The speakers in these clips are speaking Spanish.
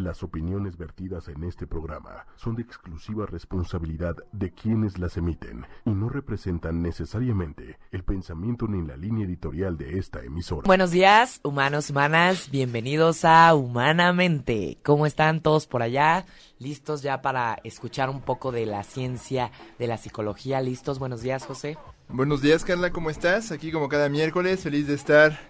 Las opiniones vertidas en este programa son de exclusiva responsabilidad de quienes las emiten y no representan necesariamente el pensamiento ni la línea editorial de esta emisora. Buenos días, humanos, humanas, bienvenidos a Humanamente. ¿Cómo están todos por allá? ¿Listos ya para escuchar un poco de la ciencia, de la psicología? ¿Listos? Buenos días, José. Buenos días, Carla, ¿cómo estás? Aquí como cada miércoles, feliz de estar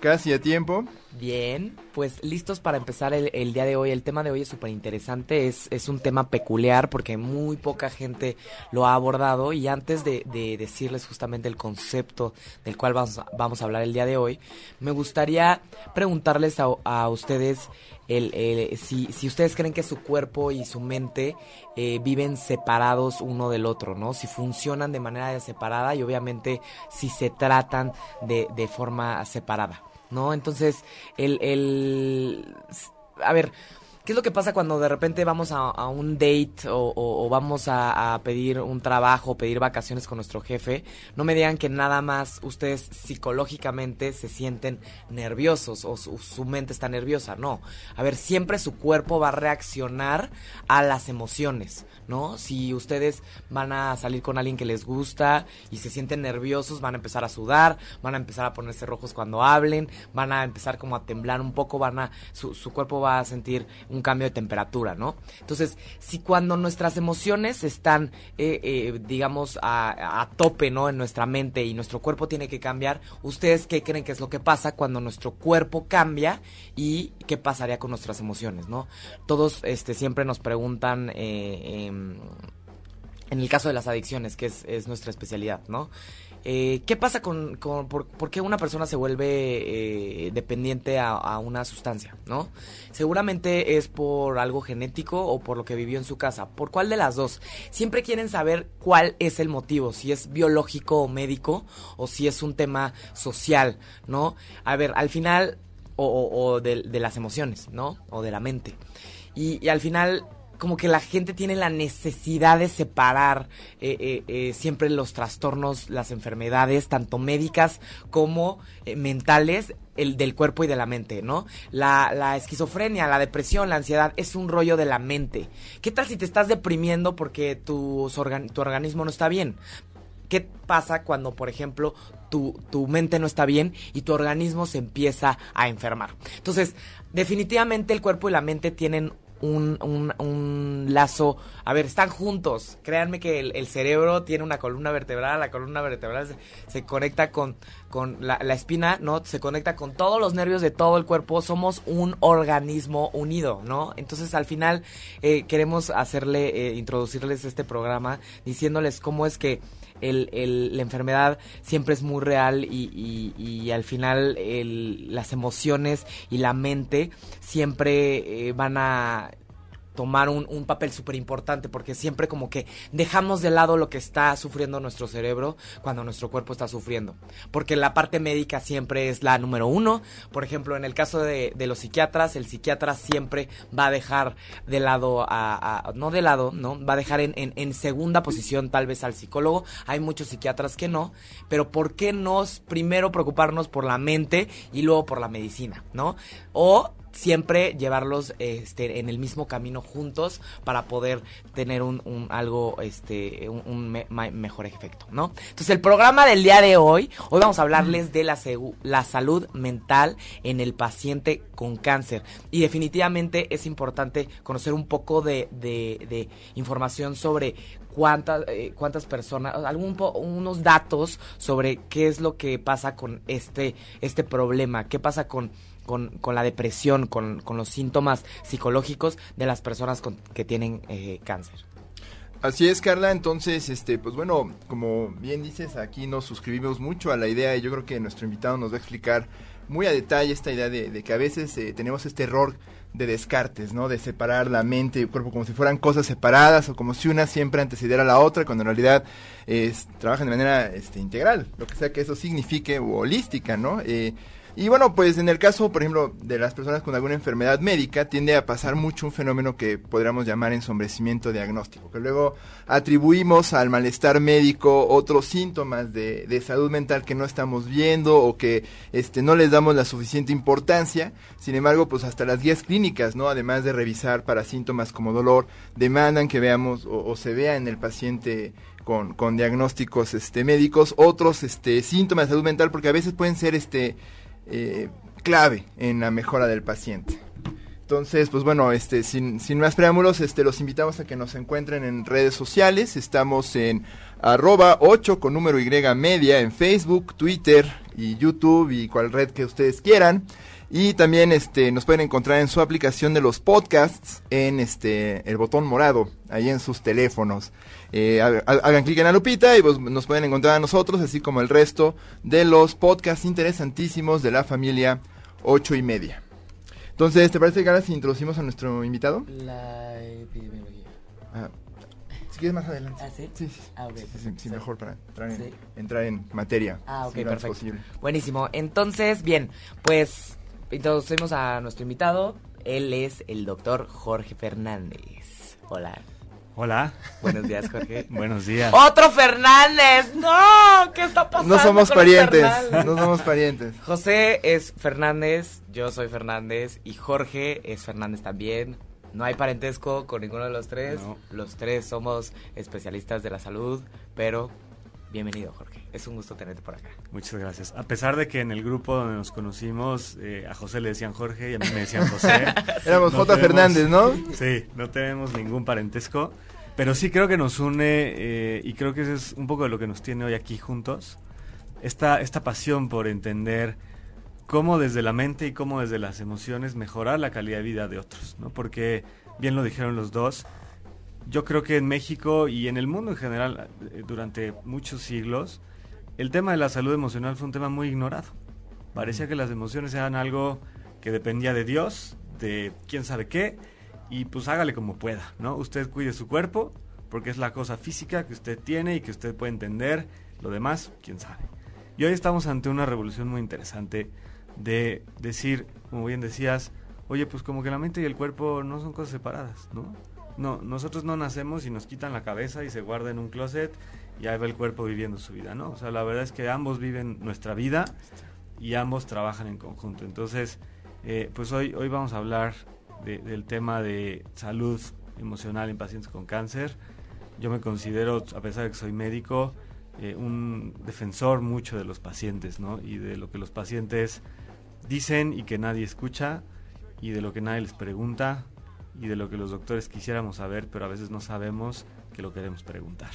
casi a tiempo. Bien, pues listos para empezar el, día de hoy. El tema de hoy es súper interesante, es, es, un tema peculiar porque muy poca gente lo ha abordado y antes de, decirles justamente el concepto del cual vamos, vamos, a hablar el día de hoy, me gustaría preguntarles a, ustedes el, si, si, ustedes creen que su cuerpo y su mente eh, viven separados uno del otro, ¿no? Si funcionan de manera separada y obviamente si se tratan de, de forma separada. ¿No? Entonces, el, el, a ver, ¿Qué es lo que pasa cuando de repente vamos a, un date o, vamos a, pedir un trabajo, pedir vacaciones con nuestro jefe? No me digan que nada más ustedes psicológicamente se sienten nerviosos o su, mente está nerviosa. No. A ver, siempre su cuerpo va a reaccionar a las emociones, ¿no? Si ustedes van a salir con alguien que les gusta y se sienten nerviosos, van a empezar a sudar, van a empezar a ponerse rojos cuando hablen, van a empezar como a temblar un poco, van a, su, su cuerpo va a sentir un cambio de temperatura, ¿no? Entonces, si cuando nuestras emociones están, eh, eh, digamos, a, tope, ¿no? En nuestra mente y nuestro cuerpo tiene que cambiar, ¿ustedes qué creen que es lo que pasa cuando nuestro cuerpo cambia y qué pasaría con nuestras emociones, ¿no? Todos este, siempre nos preguntan... Eh, em, en el caso de las adicciones, que es, es nuestra especialidad, ¿no? Eh, ¿Qué pasa con, por, qué una persona se vuelve eh, dependiente a, una sustancia, no? Seguramente es por algo genético o por lo que vivió en su casa. ¿Por cuál de las dos? Siempre quieren saber cuál es el motivo, si es biológico o médico o si es un tema social, ¿no? A ver, al final, o, de, las emociones, ¿no? O de la mente. y al final como que la gente tiene la necesidad de separar eh, eh, eh, siempre los trastornos, las enfermedades, tanto médicas como mentales, el del cuerpo y de la mente, ¿no? La, esquizofrenia, la depresión, la ansiedad es un rollo de la mente. ¿Qué tal si te estás deprimiendo porque tu, organismo no está bien? ¿Qué pasa cuando, por ejemplo, tu, mente no está bien y tu organismo se empieza a enfermar? Entonces, definitivamente el cuerpo y la mente tienen un, un, un, lazo. A ver, están juntos. Créanme que el, cerebro tiene una columna vertebral. La columna vertebral se, conecta con, con la, espina, ¿no? Se conecta con todos los nervios de todo el cuerpo. Somos un organismo unido, ¿no? Entonces, al final, eh, queremos hacerle, eh, introducirles este programa diciéndoles cómo es que el, la enfermedad siempre es muy real y, y, al final las emociones y la mente siempre eh, van a tomar un, un papel súper importante porque siempre como que dejamos de lado lo que está sufriendo nuestro cerebro cuando nuestro cuerpo está sufriendo. Porque la parte médica siempre es la número uno. Por ejemplo, en el caso de, de los psiquiatras, el psiquiatra siempre va a dejar de lado a, no de lado, ¿no? Va a dejar en, en, en segunda posición tal vez al psicólogo. Hay muchos psiquiatras que no, pero ¿por qué nos primero preocuparnos por la mente y luego por la medicina, ¿no? O siempre llevarlos este, en el mismo camino juntos para poder tener un, un algo este un, mejor efecto no entonces el programa del día de hoy hoy vamos a hablarles de la la salud mental en el paciente con cáncer. Y definitivamente es importante conocer un poco de, de, información sobre cuántas eh, cuántas personas algún unos datos sobre qué es lo que pasa con este este problema qué pasa con con, la depresión, con, los síntomas psicológicos de las personas que tienen eh, cáncer. Así es, Carla. Entonces, este, pues bueno, como bien dices, aquí nos suscribimos mucho a la idea y yo creo que nuestro invitado nos va a explicar muy a detalle esta idea de, que a veces eh, tenemos este error de descartes, ¿no? De separar la mente y el cuerpo como si fueran cosas separadas o como si una siempre antecediera a la otra, cuando en realidad trabajan de manera este, integral, lo que sea que eso signifique, o holística, ¿no? Eh, Y bueno, pues en el caso, por ejemplo, de las personas con alguna enfermedad médica, tiende a pasar mucho un fenómeno que podríamos llamar ensombrecimiento diagnóstico, que luego atribuimos al malestar médico otros síntomas de, salud mental que no estamos viendo o que este, no les damos la suficiente importancia. Sin embargo, pues hasta las guías clínicas, ¿no? Además de revisar para síntomas como dolor, demandan que veamos o, o se vea en el paciente con, con, diagnósticos este, médicos otros este, síntomas de salud mental porque a veces pueden ser este, eh, clave en la mejora del paciente. Entonces, pues bueno, este, sin, sin, más preámbulos, este, los invitamos a que nos encuentren en redes sociales. Estamos en arroba 8 con número Y media en Facebook, Twitter y YouTube y cual red que ustedes quieran. Y también este, nos pueden encontrar en su aplicación de los podcasts en este, el botón morado, ahí en sus teléfonos. Eh, hagan clic en la lupita y pues, nos pueden encontrar a nosotros, así como el resto de los podcasts interesantísimos de la familia 8 y media. Entonces, ¿te parece que ahora si introducimos a nuestro invitado? La epidemiología. Ah, si quieres más adelante. ¿Ah, sí? Sí, sí. Ah, ok. Sí, sí, sí, mejor para entrar en, entrar en materia. Ah, ok, perfecto. posible. Buenísimo. Entonces, bien, pues introducimos a nuestro invitado. Él es el doctor Jorge Fernández. Hola. Hola, Buenos días, Jorge. buenos días. ¡Otro Fernández! ¡No! ¿Qué está pasando? No somos con parientes, no somos parientes. José es Fernández, yo soy Fernández y Jorge es Fernández también. No hay parentesco con ninguno de los tres. No. Los tres somos especialistas de la salud, pero bienvenido, Jorge. Es un gusto tenerte por acá. Muchas gracias. A pesar de que en el grupo donde nos conocimos, eh, a José le decían Jorge y a mí me decían José. Éramos No J. tenemos- Fernández, ¿no? Sí, no tenemos ningún parentesco, pero sí creo que nos une eh, y creo que eso es un poco de lo que nos tiene hoy aquí juntos. Esta, esta pasión por entender cómo desde la mente y cómo desde las emociones mejorar la calidad de vida de otros, ¿no? Porque, bien lo dijeron los dos, yo creo que en México y en el mundo en general, eh, durante muchos siglos, el tema de la salud emocional fue un tema muy ignorado. Parecía que las emociones eran algo que dependía de Dios, de quién sabe qué, y pues hágale como pueda, ¿no? Usted cuide su cuerpo, porque es la cosa física que usted tiene y que usted puede entender, lo demás, quién sabe. Y hoy estamos ante una revolución muy interesante de decir, como bien decías, oye, pues como que la mente y el cuerpo no son cosas separadas, ¿no? No, nosotros no nacemos y nos quitan la cabeza y se guarda en un closet y ahí va el cuerpo viviendo su vida, ¿no? O sea, la verdad es que ambos viven nuestra vida y ambos trabajan en conjunto. Entonces, eh, pues hoy, hoy vamos a hablar de- del tema de salud emocional en pacientes con cáncer. Yo me considero, a pesar de que soy médico, eh, un defensor mucho de los pacientes, ¿no? Y de lo que los pacientes dicen y que nadie escucha, y de lo que nadie les pregunta, y de lo que los doctores quisiéramos saber, pero a veces no sabemos que lo queremos preguntar.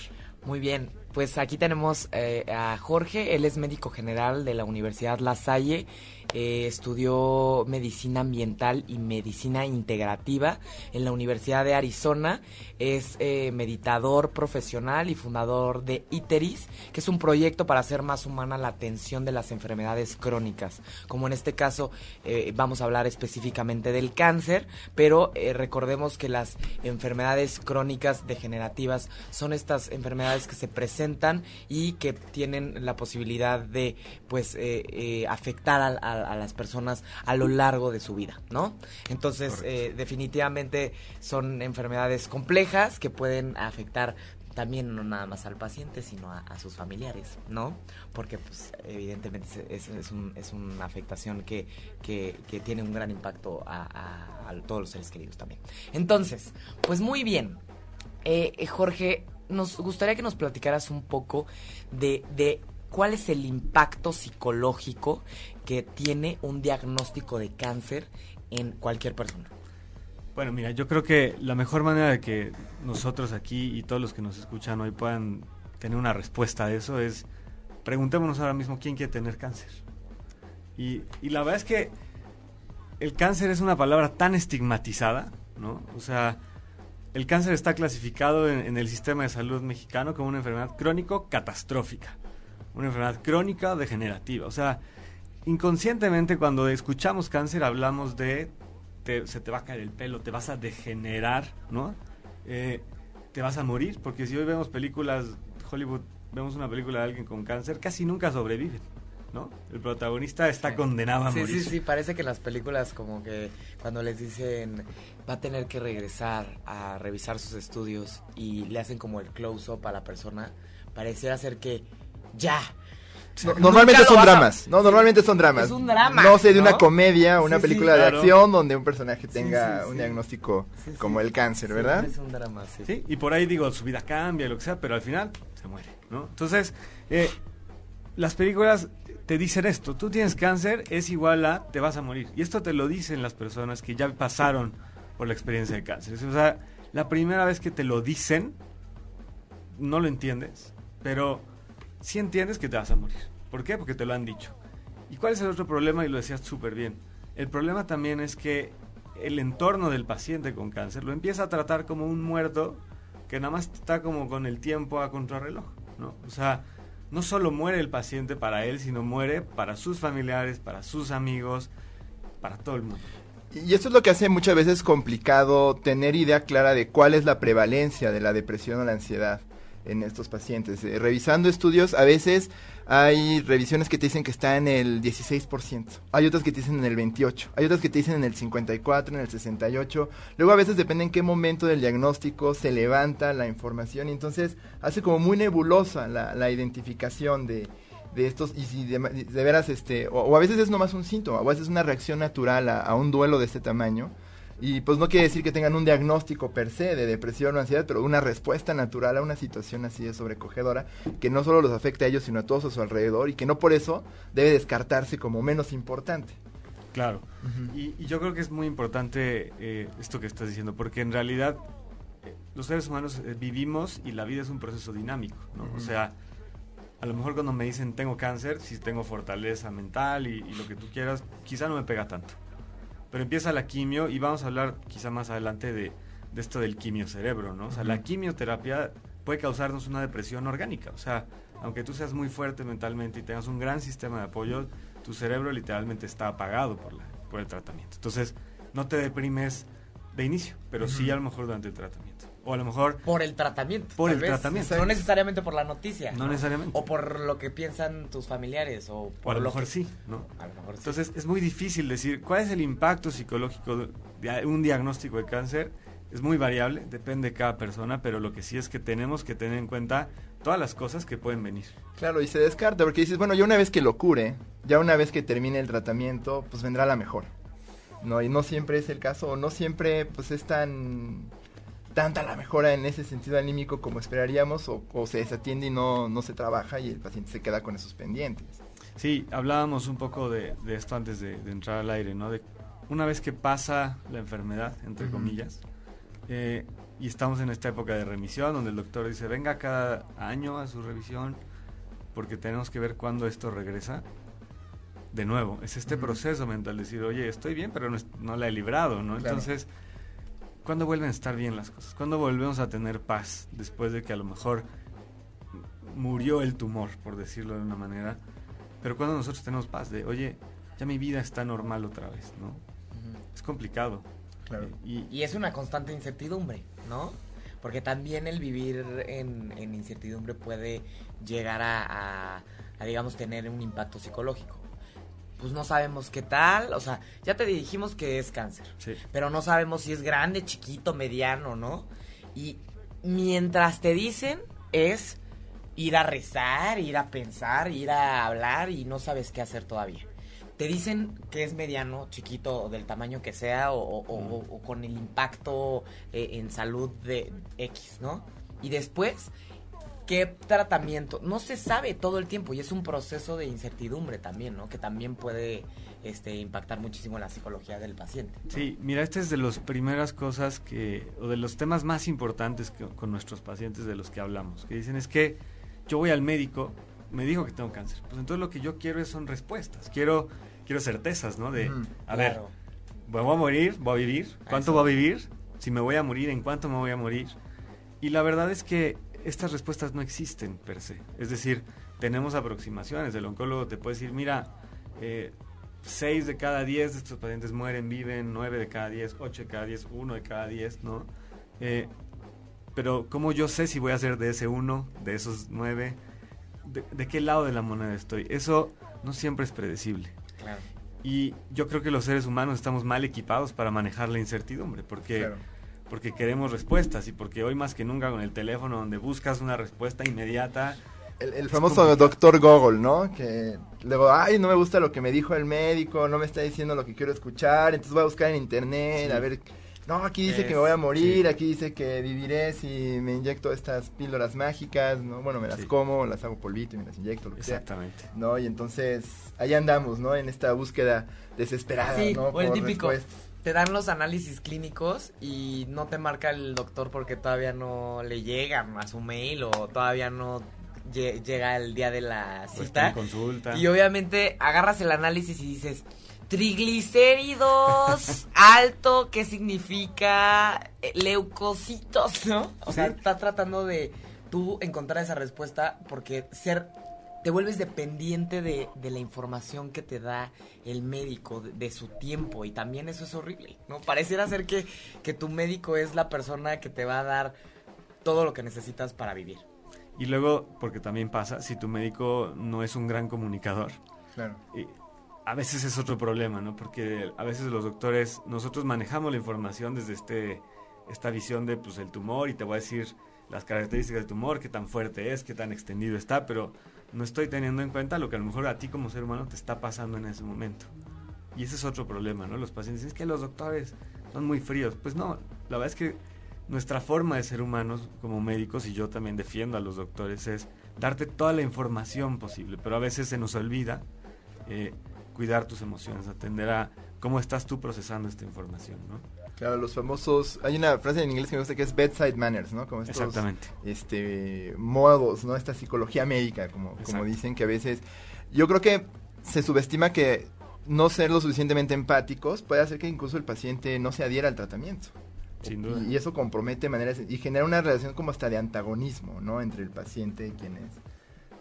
Muy bien, pues aquí tenemos eh, a Jorge, él es médico general de la Universidad La Salle, eh, estudió medicina ambiental y medicina integrativa en la Universidad de Arizona, es eh, meditador profesional y fundador de ITERIS, que es un proyecto para hacer más humana la atención de las enfermedades crónicas, como en este caso eh, vamos a hablar específicamente del cáncer, pero recordemos que las enfermedades crónicas degenerativas son estas enfermedades que se presentan y que tienen la posibilidad de pues afectar a- a las personas a lo largo de su vida, ¿no? Entonces eh, definitivamente son enfermedades complejas que pueden afectar también no nada más al paciente, sino a, a sus familiares, ¿no? Porque pues evidentemente es, un- es una afectación que, que- que tiene un gran impacto a, a- a todos los seres queridos también. Entonces, pues muy bien. Eh, eh, Jorge, nos gustaría que nos platicaras un poco de, de cuál es el impacto psicológico que tiene un diagnóstico de cáncer en cualquier persona. Bueno, mira, yo creo que la mejor manera de que nosotros aquí y todos los que nos escuchan hoy puedan tener una respuesta a eso es preguntémonos ahora mismo quién quiere tener cáncer. Y, la verdad es que el cáncer es una palabra tan estigmatizada, ¿no? O sea, el cáncer está clasificado en, en el sistema de salud mexicano como una enfermedad crónico catastrófica, una enfermedad crónica degenerativa. O sea, inconscientemente cuando escuchamos cáncer hablamos de te- se te va a caer el pelo, te vas a degenerar, ¿no? Eh, te vas a morir, porque si hoy vemos películas, Hollywood, vemos una película de alguien con cáncer, casi nunca sobreviven, ¿no? El protagonista está condenado a sí, morir. Sí, sí, parece que en las películas como que cuando les dicen va a tener que regresar a revisar sus estudios y le hacen como el close-up a la persona, pareciera ser que ya. normalmente son dramas, ¿no? Normalmente son dramas. Es un drama. No sé, de ¿no? una comedia, una Sí, película sí, de claro. acción donde un personaje tenga sí, un sí. diagnóstico Sí, sí. como el cáncer, ¿verdad? Sí, es un drama, sí. Sí, y por ahí digo, su vida cambia y lo que sea, pero al final se muere, ¿no? Entonces, eh, las películas te dicen esto, tú tienes cáncer, es igual a te vas a morir. Y esto te lo dicen las personas que ya pasaron por la experiencia de cáncer. O sea, la primera vez que te lo dicen, no lo entiendes, pero sí entiendes que te vas a morir. ¿Por qué? Porque te lo han dicho. ¿Y cuál es el otro problema? Y lo decías súper bien. El problema también es que el entorno del paciente con cáncer lo empieza a tratar como un muerto que nada más está como con el tiempo a contrarreloj, ¿no? O sea, no solo muere el paciente para él, sino muere para sus familiares, para sus amigos, para todo el mundo. Y esto es lo que hace muchas veces complicado tener idea clara de cuál es la prevalencia de la depresión o la ansiedad en estos pacientes. Eh, revisando estudios, a veces hay revisiones que te dicen que está en el 16%, hay otras que te dicen en el 28%, hay otras que te dicen en el 54%, en el 68%. Luego a veces depende en qué momento del diagnóstico se levanta la información y entonces hace como muy nebulosa la, la identificación de, de estos y si de, de veras este o, a veces es nomás un síntoma o a veces es una reacción natural a, a un duelo de este tamaño y pues no quiere decir que tengan un diagnóstico per se de depresión o ansiedad, pero una respuesta natural a una situación así de sobrecogedora que no solo los afecta a ellos, sino a todos a su alrededor y que no por eso debe descartarse como menos importante. Claro. y, y yo creo que es muy importante eh, esto que estás diciendo, porque en realidad eh, los seres humanos eh, vivimos y la vida es un proceso dinámico, ¿no? O sea, a lo mejor cuando me dicen tengo cáncer, si tengo fortaleza mental y, y lo que tú quieras, quizá no me pega tanto. Pero empieza la quimio y vamos a hablar quizá más adelante de, de esto del quimiocerebro, ¿no? O sea, la quimioterapia puede causarnos una depresión orgánica. O sea, aunque tú seas muy fuerte mentalmente y tengas un gran sistema de apoyo, tu cerebro literalmente está apagado por, la, por el tratamiento. Entonces, no te deprimes de inicio, pero sí a lo mejor durante el tratamiento. O a lo mejor Por el tratamiento. Por el vez. tratamiento. No necesariamente por la noticia. No necesariamente. O por lo que piensan tus familiares. O, a lo lo mejor que- sí, ¿no? A lo mejor sí. Entonces es muy difícil decir cuál es el impacto psicológico de de un diagnóstico de cáncer. Es muy variable, depende de cada persona, pero lo que sí es que tenemos que tener en cuenta todas las cosas que pueden venir. Claro, y se descarta porque dices, bueno, ya una vez que lo cure, ya una vez que termine el tratamiento, pues vendrá la mejor. No, y no siempre es el caso, o no siempre pues es tan tanta la mejora en ese sentido anímico como esperaríamos, o, o se desatiende y no, no se trabaja y el paciente se queda con esos pendientes. Sí, hablábamos un poco de, de esto antes de, de entrar al aire, ¿no? De una vez que pasa la enfermedad, entre comillas, eh, y estamos en esta época de remisión, donde el doctor dice, venga cada año a su revisión, porque tenemos que ver cuándo esto regresa. De nuevo, es este proceso mental, decir, oye, estoy bien, pero no, no la he librado, ¿no? Claro. Entonces, ¿cuándo vuelven a estar bien las cosas? ¿Cuándo volvemos a tener paz después de que a lo mejor murió el tumor, por decirlo de una manera? Pero cuando nosotros tenemos paz de, oye, ya mi vida está normal otra vez, ¿no? Es complicado. Claro. Y, Y es una constante incertidumbre, ¿no? Porque también el vivir en, en incertidumbre puede llegar a, a- a, digamos, tener un impacto psicológico. Pues no sabemos qué tal, o sea, ya te dijimos que es cáncer, sí, pero no sabemos si es grande, chiquito, mediano, ¿no? Y mientras te dicen es ir a rezar, ir a pensar, ir a hablar y no sabes qué hacer todavía. Te dicen que es mediano, chiquito, o del tamaño que sea, o, o- o- o- o con el impacto eh, en salud de X, ¿no? Y después, ¿qué tratamiento? No se sabe todo el tiempo y es un proceso de incertidumbre también, ¿no? Que también puede este, impactar muchísimo la psicología del paciente. ¿no? sí, mira, esta es de las primeras cosas que, o de los temas más importantes que, con nuestros pacientes de los que hablamos, que dicen es que yo voy al médico, me dijo que tengo cáncer, pues entonces lo que yo quiero es- son respuestas, quiero, quiero certezas, ¿no? De, Ujú. a ver, Claro. ¿voy a morir? ¿Voy a vivir? ¿Cuánto Eso. voy a vivir? Si me voy a morir, ¿en cuánto me voy a morir? Y la verdad es que estas respuestas no existen per se. Es decir, tenemos aproximaciones. El oncólogo te puede decir, mira, eh, 6 de cada 10 de estos pacientes mueren, viven, 9 de cada 10, 8 de cada 10, 1 de cada 10, ¿no? Eh, pero ¿cómo yo sé si voy a ser de ese 1, de esos 9? ¿De, de qué lado de la moneda estoy? Eso no siempre es predecible. Claro. Y yo creo que los seres humanos estamos mal equipados para manejar la incertidumbre, porque, Claro. Porque queremos respuestas y porque hoy más que nunca con el teléfono donde buscas una respuesta inmediata, El, el famoso doctor Google, ¿no? Que luego, ay, no me gusta lo que me dijo el médico, no me está diciendo lo que quiero escuchar, entonces voy a buscar en internet, Sí. a ver, no, aquí dice Es- que me voy a morir, sí. aquí dice que viviré si me inyecto estas píldoras mágicas, ¿no? Bueno, me las Sí. como, las hago polvito y me las inyecto, lo que sea. exactamente. ¿No? Y entonces, ahí andamos, ¿no? En esta búsqueda desesperada, Sí, ¿no? o el Por típico. respuestas. Te dan los análisis clínicos y no te marca el doctor porque todavía no le llegan a su mail o todavía no lle- llega el día de la está cita. consulta. Y obviamente agarras el análisis y dices, triglicéridos alto, ¿qué significa? Eh, Leucocitos, ¿no? O sea, Sí. estás tratando de tú encontrar esa respuesta porque ser te vuelves dependiente de, de la información que te da el médico, de, de su tiempo, y también eso es horrible, ¿no? Pareciera ser que, que tu médico es la persona que te va a dar todo lo que necesitas para vivir. Y luego, porque también pasa, si tu médico no es un gran comunicador, Claro. y a veces es otro problema, ¿no? Porque a veces los doctores, nosotros manejamos la información desde este, esta visión de, pues, el tumor y te voy a decir las características del tumor, qué tan fuerte es, qué tan extendido está, pero no estoy teniendo en cuenta lo que a lo mejor a ti como ser humano te está pasando en ese momento. Y ese es otro problema, ¿no? Los pacientes dicen, es que los doctores son muy fríos. Pues no, la verdad es que nuestra forma de ser humanos como médicos, y yo también defiendo a los doctores, es darte toda la información posible, pero a veces se nos olvida eh, cuidar tus emociones, atender a cómo estás tú procesando esta información, ¿no? Claro, los famosos. Hay una frase en inglés que me gusta que es bedside manners, ¿no? Como estos Exactamente. este modos, ¿no? Esta psicología médica, como, como dicen que a veces. Yo creo que se subestima que no ser lo suficientemente empáticos puede hacer que incluso el paciente no se adhiera al tratamiento. Sin duda. Y, y eso compromete maneras y genera una relación como hasta de antagonismo, ¿no? Entre el paciente y quienes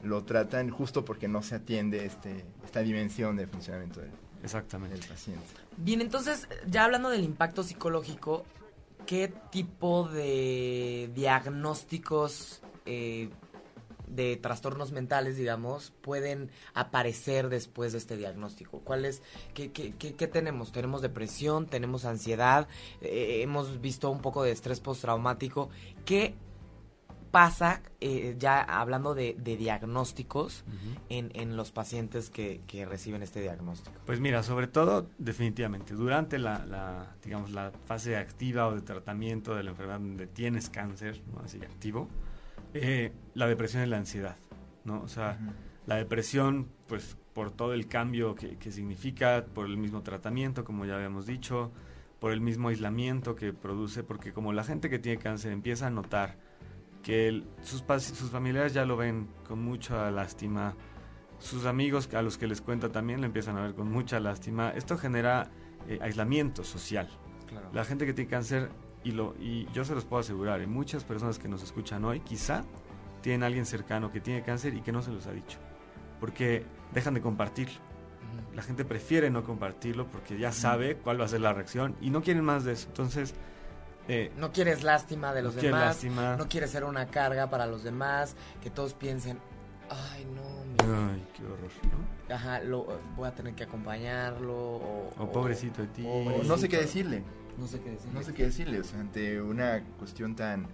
lo tratan justo porque no se atiende este esta dimensión de funcionamiento del, Exactamente. del paciente. Bien, entonces, ya hablando del impacto psicológico, ¿qué tipo de diagnósticos eh, de trastornos mentales, digamos, pueden aparecer después de este diagnóstico? ¿Cuáles, qué, qué, qué, qué tenemos? ¿Tenemos depresión? ¿Tenemos ansiedad? eh, hemos visto un poco de estrés postraumático. ¿Qué pasa, eh, ya hablando de, de diagnósticos, en, en los pacientes que, que reciben este diagnóstico? Pues mira, sobre todo, definitivamente, durante la, la, digamos, la fase activa o de tratamiento de la enfermedad donde tienes cáncer, ¿no? así activo, eh, la depresión y la ansiedad, ¿no? O sea, la depresión, pues por todo el cambio que, que significa, por el mismo tratamiento, como ya habíamos dicho, por el mismo aislamiento que produce, porque como la gente que tiene cáncer empieza a notar que el- sus, sus familiares ya lo ven con mucha lástima, sus amigos a los que les cuenta también lo empiezan a ver con mucha lástima, esto genera eh, aislamiento social. Claro. La gente que tiene cáncer, y, lo, y yo se los puedo asegurar, y muchas personas que nos escuchan hoy, quizá tienen a alguien cercano que tiene cáncer y que no se los ha dicho, porque dejan de compartirlo. La gente prefiere no compartirlo porque ya sabe cuál va a ser la reacción y no quieren más de eso. Entonces, eh, No quieres lástima de los no demás, lástima. no quieres ser una carga para los demás, que todos piensen, ay no, mi- Ay, qué horror, ¿no? ajá, lo, voy a tener que acompañarlo o, O pobrecito de ti. O no sé qué decirle. no sé qué decir. No sé qué decirle, o sea, ante una cuestión tan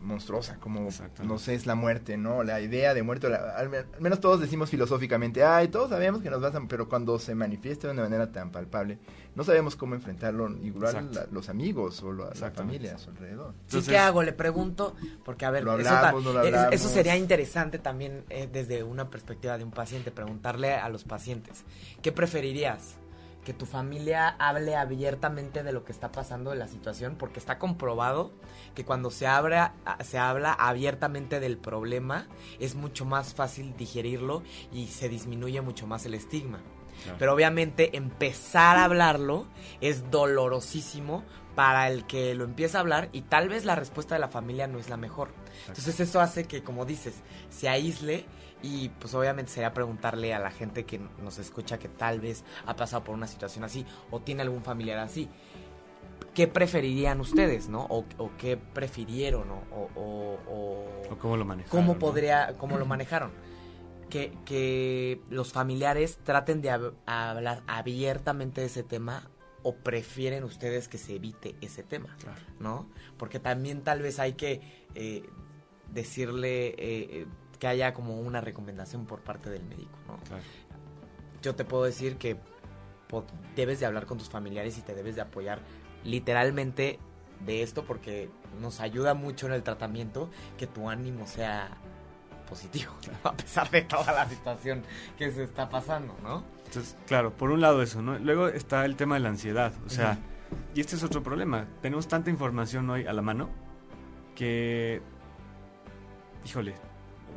monstruosa como, no sé, es la muerte, ¿no? La idea de muerte, la- al, me- al menos todos decimos filosóficamente, ay, todos sabemos que nos vas a... Pero cuando se manifiesta de una manera tan palpable, no sabemos cómo enfrentarlo, igual la- los amigos o la, la familia a su alrededor. Sí, Entonces- ¿qué hago? Le pregunto, porque a ver, Lo eso, ta- hablamos, no lo es- eso sería interesante también eh, desde una perspectiva de un paciente, preguntarle a los pacientes, ¿qué preferirías? Que tu familia hable abiertamente de lo que está pasando en la situación, porque está comprobado que cuando se, abra, se habla abiertamente del problema, es mucho más fácil digerirlo y se disminuye mucho más el estigma. Claro. Pero obviamente empezar a hablarlo es dolorosísimo para el que lo empieza a hablar y tal vez la respuesta de la familia no es la mejor. Entonces eso hace que, como dices, se aísle y pues obviamente sería preguntarle a la gente que nos escucha que tal vez ha pasado por una situación así o tiene algún familiar así. ¿Qué preferirían ustedes, no? O, o qué prefirieron, ¿no? O, o- o- O cómo lo manejan. cómo podría, cómo lo manejaron. que, que los familiares traten de hab- hablar abiertamente de ese tema o prefieren ustedes que se evite ese tema, Claro. ¿no? Porque también tal vez hay que eh, decirle eh, eh, que haya como una recomendación por parte del médico, ¿no? Claro. Yo te puedo decir que debes de hablar con tus familiares y te debes de apoyar literalmente de esto porque nos ayuda mucho en el tratamiento que tu ánimo sea positivo, a pesar de toda la situación que se está pasando, ¿no? Entonces, claro, por un lado eso, ¿no? Luego está el tema de la ansiedad, o sea, y este es otro problema. Tenemos tanta información hoy a la mano que, híjole,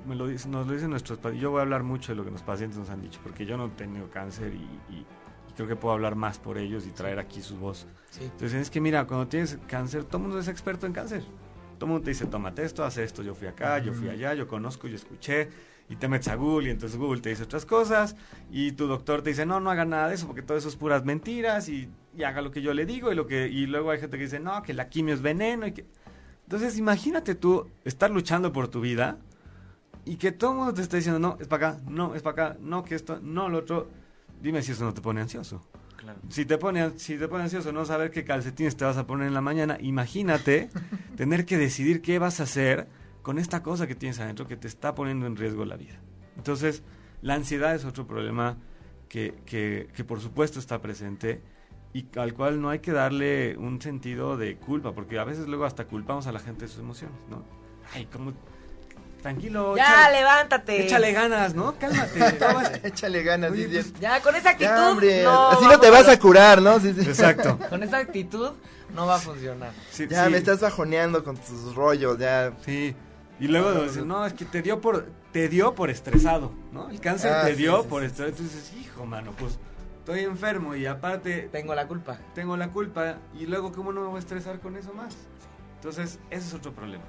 me lo dicen, nos lo dicen nuestros pacientes. Yo voy a hablar mucho de lo que los pacientes nos han dicho, porque yo no he tenido cáncer y creo que puedo hablar más por ellos y traer aquí su voz. Sí. Entonces es que mira, cuando tienes cáncer, todo el mundo es experto en cáncer. Todo el mundo te dice, tómate esto, haz esto, yo fui acá, yo fui allá, yo conozco, yo escuché, y te metes a Google y entonces Google te dice otras cosas, y tu doctor te dice, no, no haga nada de eso, porque todo eso es puras mentiras, y, y haga lo que yo le digo, y, lo que, y luego hay gente que dice, no, que la quimio es veneno, y que... Entonces imagínate tú estar luchando por tu vida, y que todo el mundo te está diciendo, no, es para acá, no, es para acá, no, que esto, no, lo otro. Dime si eso no te pone ansioso. Claro. Si te pone, si te pone ansioso no saber qué calcetines te vas a poner en la mañana, imagínate tener que decidir qué vas a hacer con esta cosa que tienes adentro que te está poniendo en riesgo la vida. Entonces, la ansiedad es otro problema que, que, que por supuesto está presente y al cual no hay que darle un sentido de culpa, porque a veces luego hasta culpamos a la gente de sus emociones, ¿no? Ay, como... Tranquilo, Ya, échale, levántate. échale ganas, ¿no? Cálmate. Échale ganas, Oye, pues, Ya, con esa actitud. Ya, hombre, no así no te vas a- curar, ¿no? Sí, sí. Exacto. Con esa actitud no va a funcionar. Sí, Ya sí. me estás bajoneando con tus rollos, ya. Sí. Y luego dicen, no, es que te dio por te dio por estresado, ¿no? El cáncer Ah, te sí, dio sí, por sí. estresado. Entonces, hijo, mano, pues estoy enfermo y aparte Tengo la culpa. tengo la culpa y luego cómo no me voy a estresar con eso más. Entonces, ese es otro problema.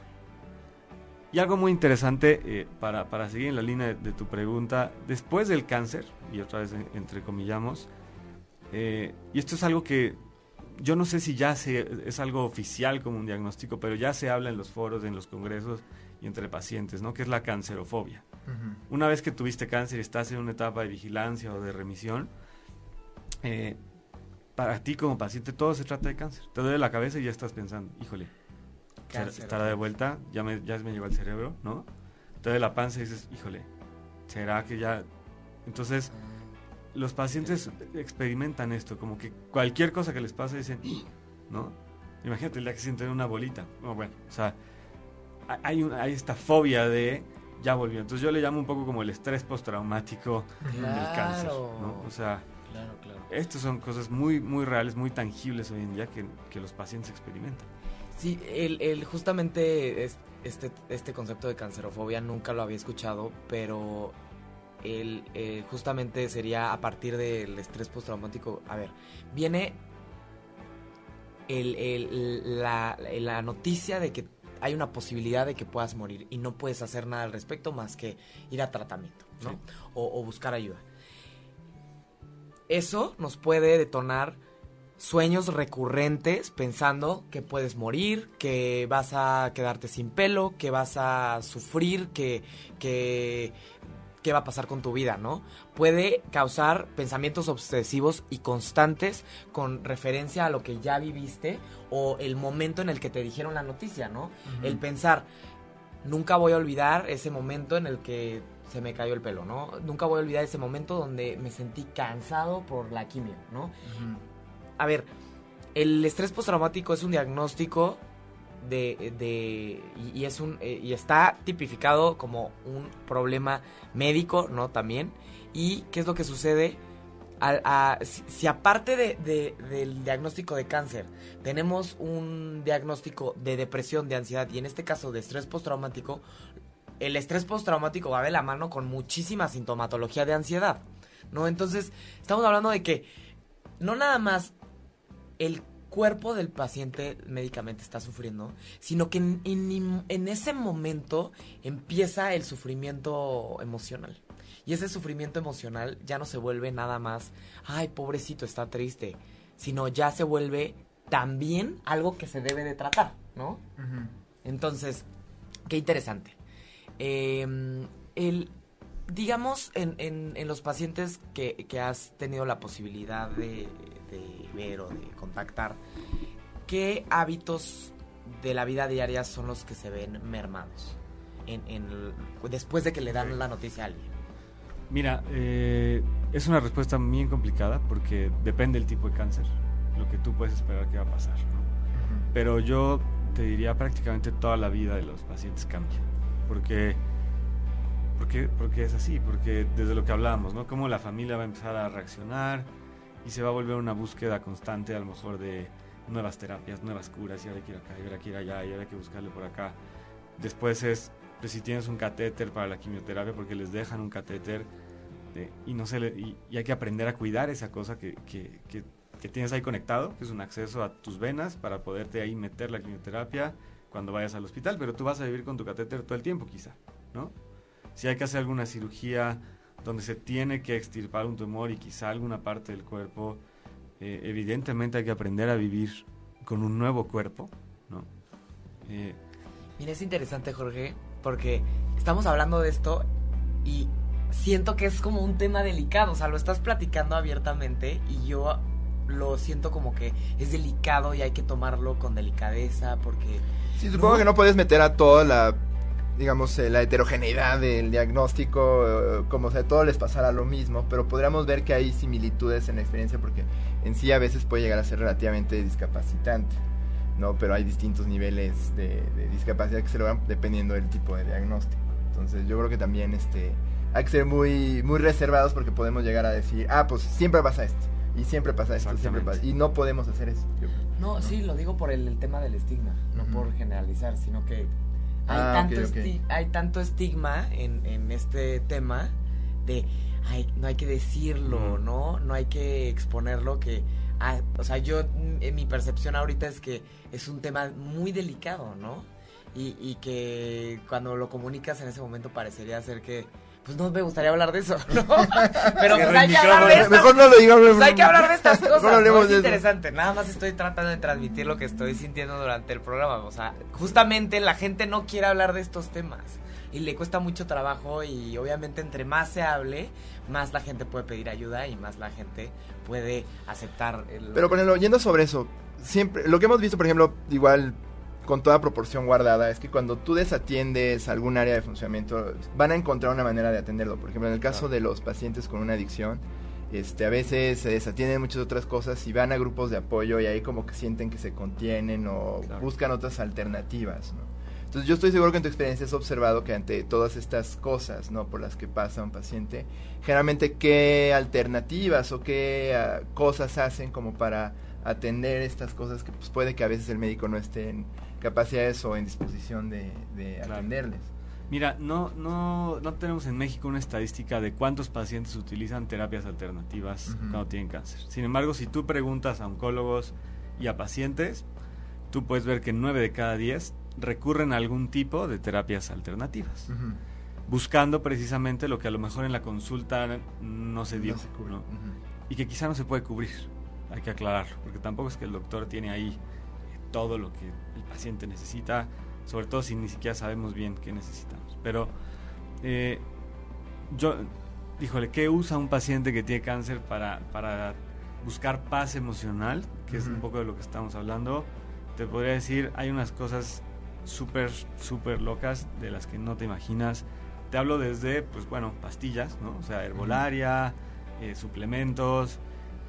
Y algo muy interesante eh, para, para seguir en la línea de, de tu pregunta, después del cáncer, y otra vez eh, entrecomillamos, eh, y esto es algo que yo no sé si ya se, es algo oficial como un diagnóstico, pero ya se habla en los foros, en los congresos y entre pacientes, ¿no? Que es la cancerofobia. Una vez que tuviste cáncer y estás en una etapa de vigilancia o de remisión, eh, para ti como paciente todo se trata de cáncer. Te duele la cabeza y ya estás pensando, híjole, ¿será- Cáncer. estará de vuelta, ya me, ya me llegó al cerebro, ¿no? Duele la panza y dices, híjole, ¿será que ya...? Entonces, los pacientes experimentan esto, como que cualquier cosa que les pase dicen, ¿no? Imagínate el día que sienten una bolita. No, bueno, o sea, ha- hay, un- hay esta fobia de ya volvió. Entonces yo le llamo un poco como el estrés postraumático del cáncer, ¿no? O sea, Claro, claro. estas son cosas muy, muy reales, muy tangibles hoy en día que, que los pacientes experimentan. Sí, el, el justamente es- este, este concepto de cancerofobia nunca lo había escuchado, pero el, eh, justamente sería a partir del estrés postraumático. A ver, viene el, el- la, la noticia de que hay una posibilidad de que puedas morir y no puedes hacer nada al respecto más que ir a tratamiento, ¿no? Sí. O, o buscar ayuda. Eso nos puede detonar sueños recurrentes pensando que puedes morir, que vas a quedarte sin pelo, que vas a sufrir, que, que, qué va a pasar con tu vida, ¿no? Puede causar pensamientos obsesivos y constantes con referencia a lo que ya viviste o el momento en el que te dijeron la noticia, ¿no? El pensar, nunca voy a olvidar ese momento en el que se me cayó el pelo, ¿no? Nunca voy a olvidar ese momento donde me sentí cansado por la quimio, ¿no? A ver, el estrés postraumático es un diagnóstico de, de y, es un eh, y está tipificado como un problema médico, ¿no? También. Y qué es lo que sucede Al- a- si, aparte de, de- del diagnóstico de cáncer tenemos un diagnóstico de depresión, de ansiedad y en este caso de estrés postraumático, el estrés postraumático va de la mano con muchísima sintomatología de ansiedad, ¿no? Entonces, estamos hablando de que no nada más el cuerpo del paciente médicamente está sufriendo, sino que en, en- en ese momento empieza el sufrimiento emocional. Y ese sufrimiento emocional ya no se vuelve nada más, ay, pobrecito, está triste, sino ya se vuelve también algo que se debe de tratar, ¿no? Entonces, qué interesante. Eh, el, digamos, en, en, en los pacientes que, que, has tenido la posibilidad de, de, ver o de contactar, ¿qué hábitos de la vida diaria son los que se ven mermados en, en después de que le dan la noticia a alguien? Mira, eh, es una respuesta bien complicada porque depende del tipo de cáncer, lo que tú puedes esperar que va a pasar. ¿no? Pero yo te diría prácticamente toda la vida de los pacientes cambia. Porque, porque, porque es así, porque desde lo que hablábamos, ¿no? Cómo la familia va a empezar a reaccionar y se va a volver una búsqueda constante a lo mejor de nuevas terapias, nuevas curas, y ahora hay que ir acá, y ahora hay que ir allá, y ahora hay que buscarle por acá. Después es, pues si tienes un catéter para la quimioterapia, porque les dejan un catéter, de, y, no se le, y, y, hay que aprender a cuidar esa cosa que, que, que que tienes ahí conectado, que es un acceso a tus venas para poderte ahí meter la quimioterapia cuando vayas al hospital, pero tú vas a vivir con tu catéter todo el tiempo quizá, ¿no? Si hay que hacer alguna cirugía donde se tiene que extirpar un tumor y quizá alguna parte del cuerpo, eh, evidentemente hay que aprender a vivir con un nuevo cuerpo, ¿no? Eh, Mira, es interesante, Jorge, porque estamos hablando de esto y siento que es como un tema delicado, o sea, lo estás platicando abiertamente y yo lo siento como que es delicado y hay que tomarlo con delicadeza porque... Sí, supongo ¿no? que no puedes meter a toda la, digamos, eh, la heterogeneidad del diagnóstico, eh, como si a todos les pasara lo mismo, pero podríamos ver que hay similitudes en la experiencia porque en sí a veces puede llegar a ser relativamente discapacitante, ¿no? Pero hay distintos niveles de, de discapacidad que se logran dependiendo del tipo de diagnóstico. Entonces yo creo que también este, hay que ser muy, muy reservados porque podemos llegar a decir, ah, pues siempre pasa esto y siempre pasa esto, siempre pasa. Y no podemos hacer eso. No, no, sí, lo digo por el, el tema del estigma, no uh -huh. por generalizar, sino que hay, ah, tanto, okay, okay. hay tanto estigma en, en, este tema de, ay, no hay que decirlo. ¿no? No hay que exponerlo, que, ah, o sea, yo, mi percepción ahorita es que es un tema muy delicado, ¿no? Y, y que cuando lo comunicas en ese momento parecería ser que pues no me gustaría hablar de eso, ¿no? Pero pues hay que hablar de estas, Mejor no lo digamos. Pues hay que hablar de estas cosas. No, no es interesante. Nada más estoy tratando de transmitir lo que estoy sintiendo durante el programa. O sea, justamente la gente no quiere hablar de estos temas. Y le cuesta mucho trabajo y obviamente entre más se hable, más la gente puede pedir ayuda y más la gente puede aceptar el... Pero por ejemplo, yendo sobre eso, siempre, lo que hemos visto, por ejemplo, igual con toda proporción guardada es que cuando tú desatiendes algún área de funcionamiento van a encontrar una manera de atenderlo. Por ejemplo, en el caso de los pacientes con una adicción, este, a veces se desatienden muchas otras cosas y van a grupos de apoyo y ahí como que sienten que se contienen o claro. buscan otras alternativas, ¿no? Entonces yo estoy seguro que en tu experiencia has observado que ante todas estas cosas, ¿no? Por las que pasa un paciente, generalmente qué alternativas o qué uh, cosas hacen como para atender estas cosas que pues, puede que a veces el médico no esté en capacidades o en disposición de, de claro. atenderles. Mira, no, no, no tenemos en México una estadística de cuántos pacientes utilizan terapias alternativas uh -huh. cuando tienen cáncer. Sin embargo, si tú preguntas a oncólogos y a pacientes, tú puedes ver que 9 de cada 10 recurren a algún tipo de terapias alternativas. Uh -huh. Buscando precisamente lo que a lo mejor en la consulta no se dio. No se ¿no? Uh -huh. Y que quizá no se puede cubrir. Hay que aclararlo, porque tampoco es que el doctor tiene ahí todo lo que el paciente necesita, sobre todo si ni siquiera sabemos bien qué necesitamos. Pero eh, yo, híjole, ¿qué usa un paciente que tiene cáncer para, para buscar paz emocional? Que uh -huh. es un poco de lo que estamos hablando. Te podría decir, hay unas cosas súper, súper locas de las que no te imaginas. Te hablo desde, pues bueno, pastillas, ¿no? O sea, herbolaria, uh -huh. eh, suplementos,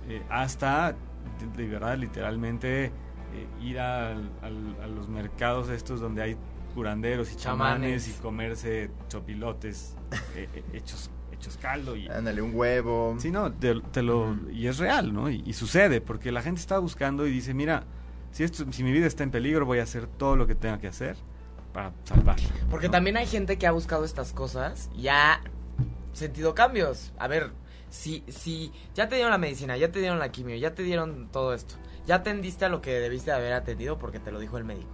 eh, hasta, de, de verdad, literalmente ir al, al, a los mercados estos donde hay curanderos y chamanes, chamanes. y comerse chopilotes eh, eh, hechos hechos caldo y ándale un huevo. Sí no te, te lo y es real no y, y, sucede porque la gente está buscando y dice mira si esto si mi vida está en peligro voy a hacer todo lo que tenga que hacer para salvarla porque ¿no? también hay gente que ha buscado estas cosas y ha sentido cambios. A ver si si ya te dieron la medicina ya te dieron la quimio ya te dieron todo esto ya atendiste a lo que debiste haber atendido porque te lo dijo el médico.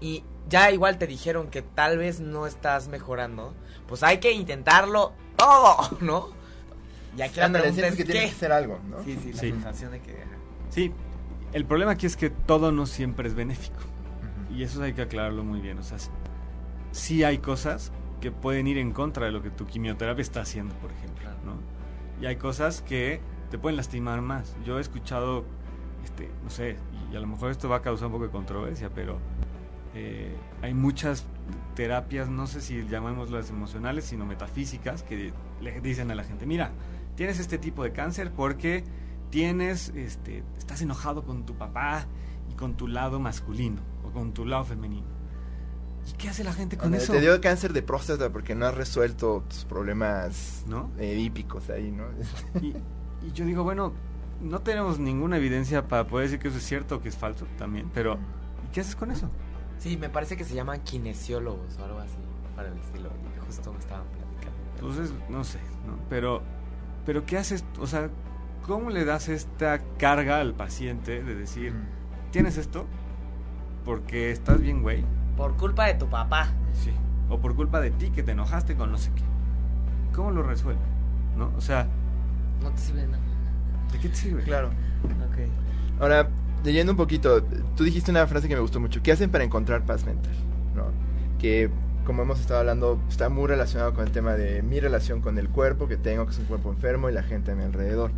Y ya igual te dijeron que tal vez no estás mejorando, pues hay que intentarlo todo, ¿no? Y aquí la pregunta es que tienes que hacer algo, ¿no? Sí, sí, la sí. sensación de que... Sí, el problema aquí es que todo no siempre es benéfico. Uh -huh. Y eso hay que aclararlo muy bien. O sea, sí hay cosas que pueden ir en contra de lo que tu quimioterapia está haciendo, por ejemplo, ¿no? Y hay cosas que te pueden lastimar más. Yo he escuchado, este, no sé, y a lo mejor esto va a causar un poco de controversia, pero eh, hay muchas terapias, no sé si llamémoslas emocionales, sino metafísicas, que le dicen a la gente, mira, tienes este tipo de cáncer porque tienes, este, estás enojado con tu papá y con tu lado masculino o con tu lado femenino. ¿Y qué hace la gente con eso? Te dio cáncer de próstata porque no has resuelto tus problemas ¿No? edípicos ahí, ¿no? y, y, yo digo, bueno, no tenemos ninguna evidencia para poder decir que eso es cierto o que es falso también, pero ¿y qué haces con eso? Sí, me parece que se llaman kinesiólogos o algo así, para el estilo, y justo me estaban platicando. Entonces, no sé, ¿no? Pero, pero ¿qué haces? O sea, ¿cómo le das esta carga al paciente de decir, tienes esto porque estás bien, güey? Por culpa de tu papá. Sí. O por culpa de ti que te enojaste con no sé qué. ¿Cómo lo resuelve? ¿No? O sea... No te sirve nada. ¿De qué te sirve? Claro. Ok. Ahora, leyendo un poquito, tú dijiste una frase que me gustó mucho. ¿Qué hacen para encontrar paz mental? ¿No? Que, como hemos estado hablando, está muy relacionado con el tema de mi relación con el cuerpo que tengo, que es un cuerpo enfermo, y la gente a mi alrededor.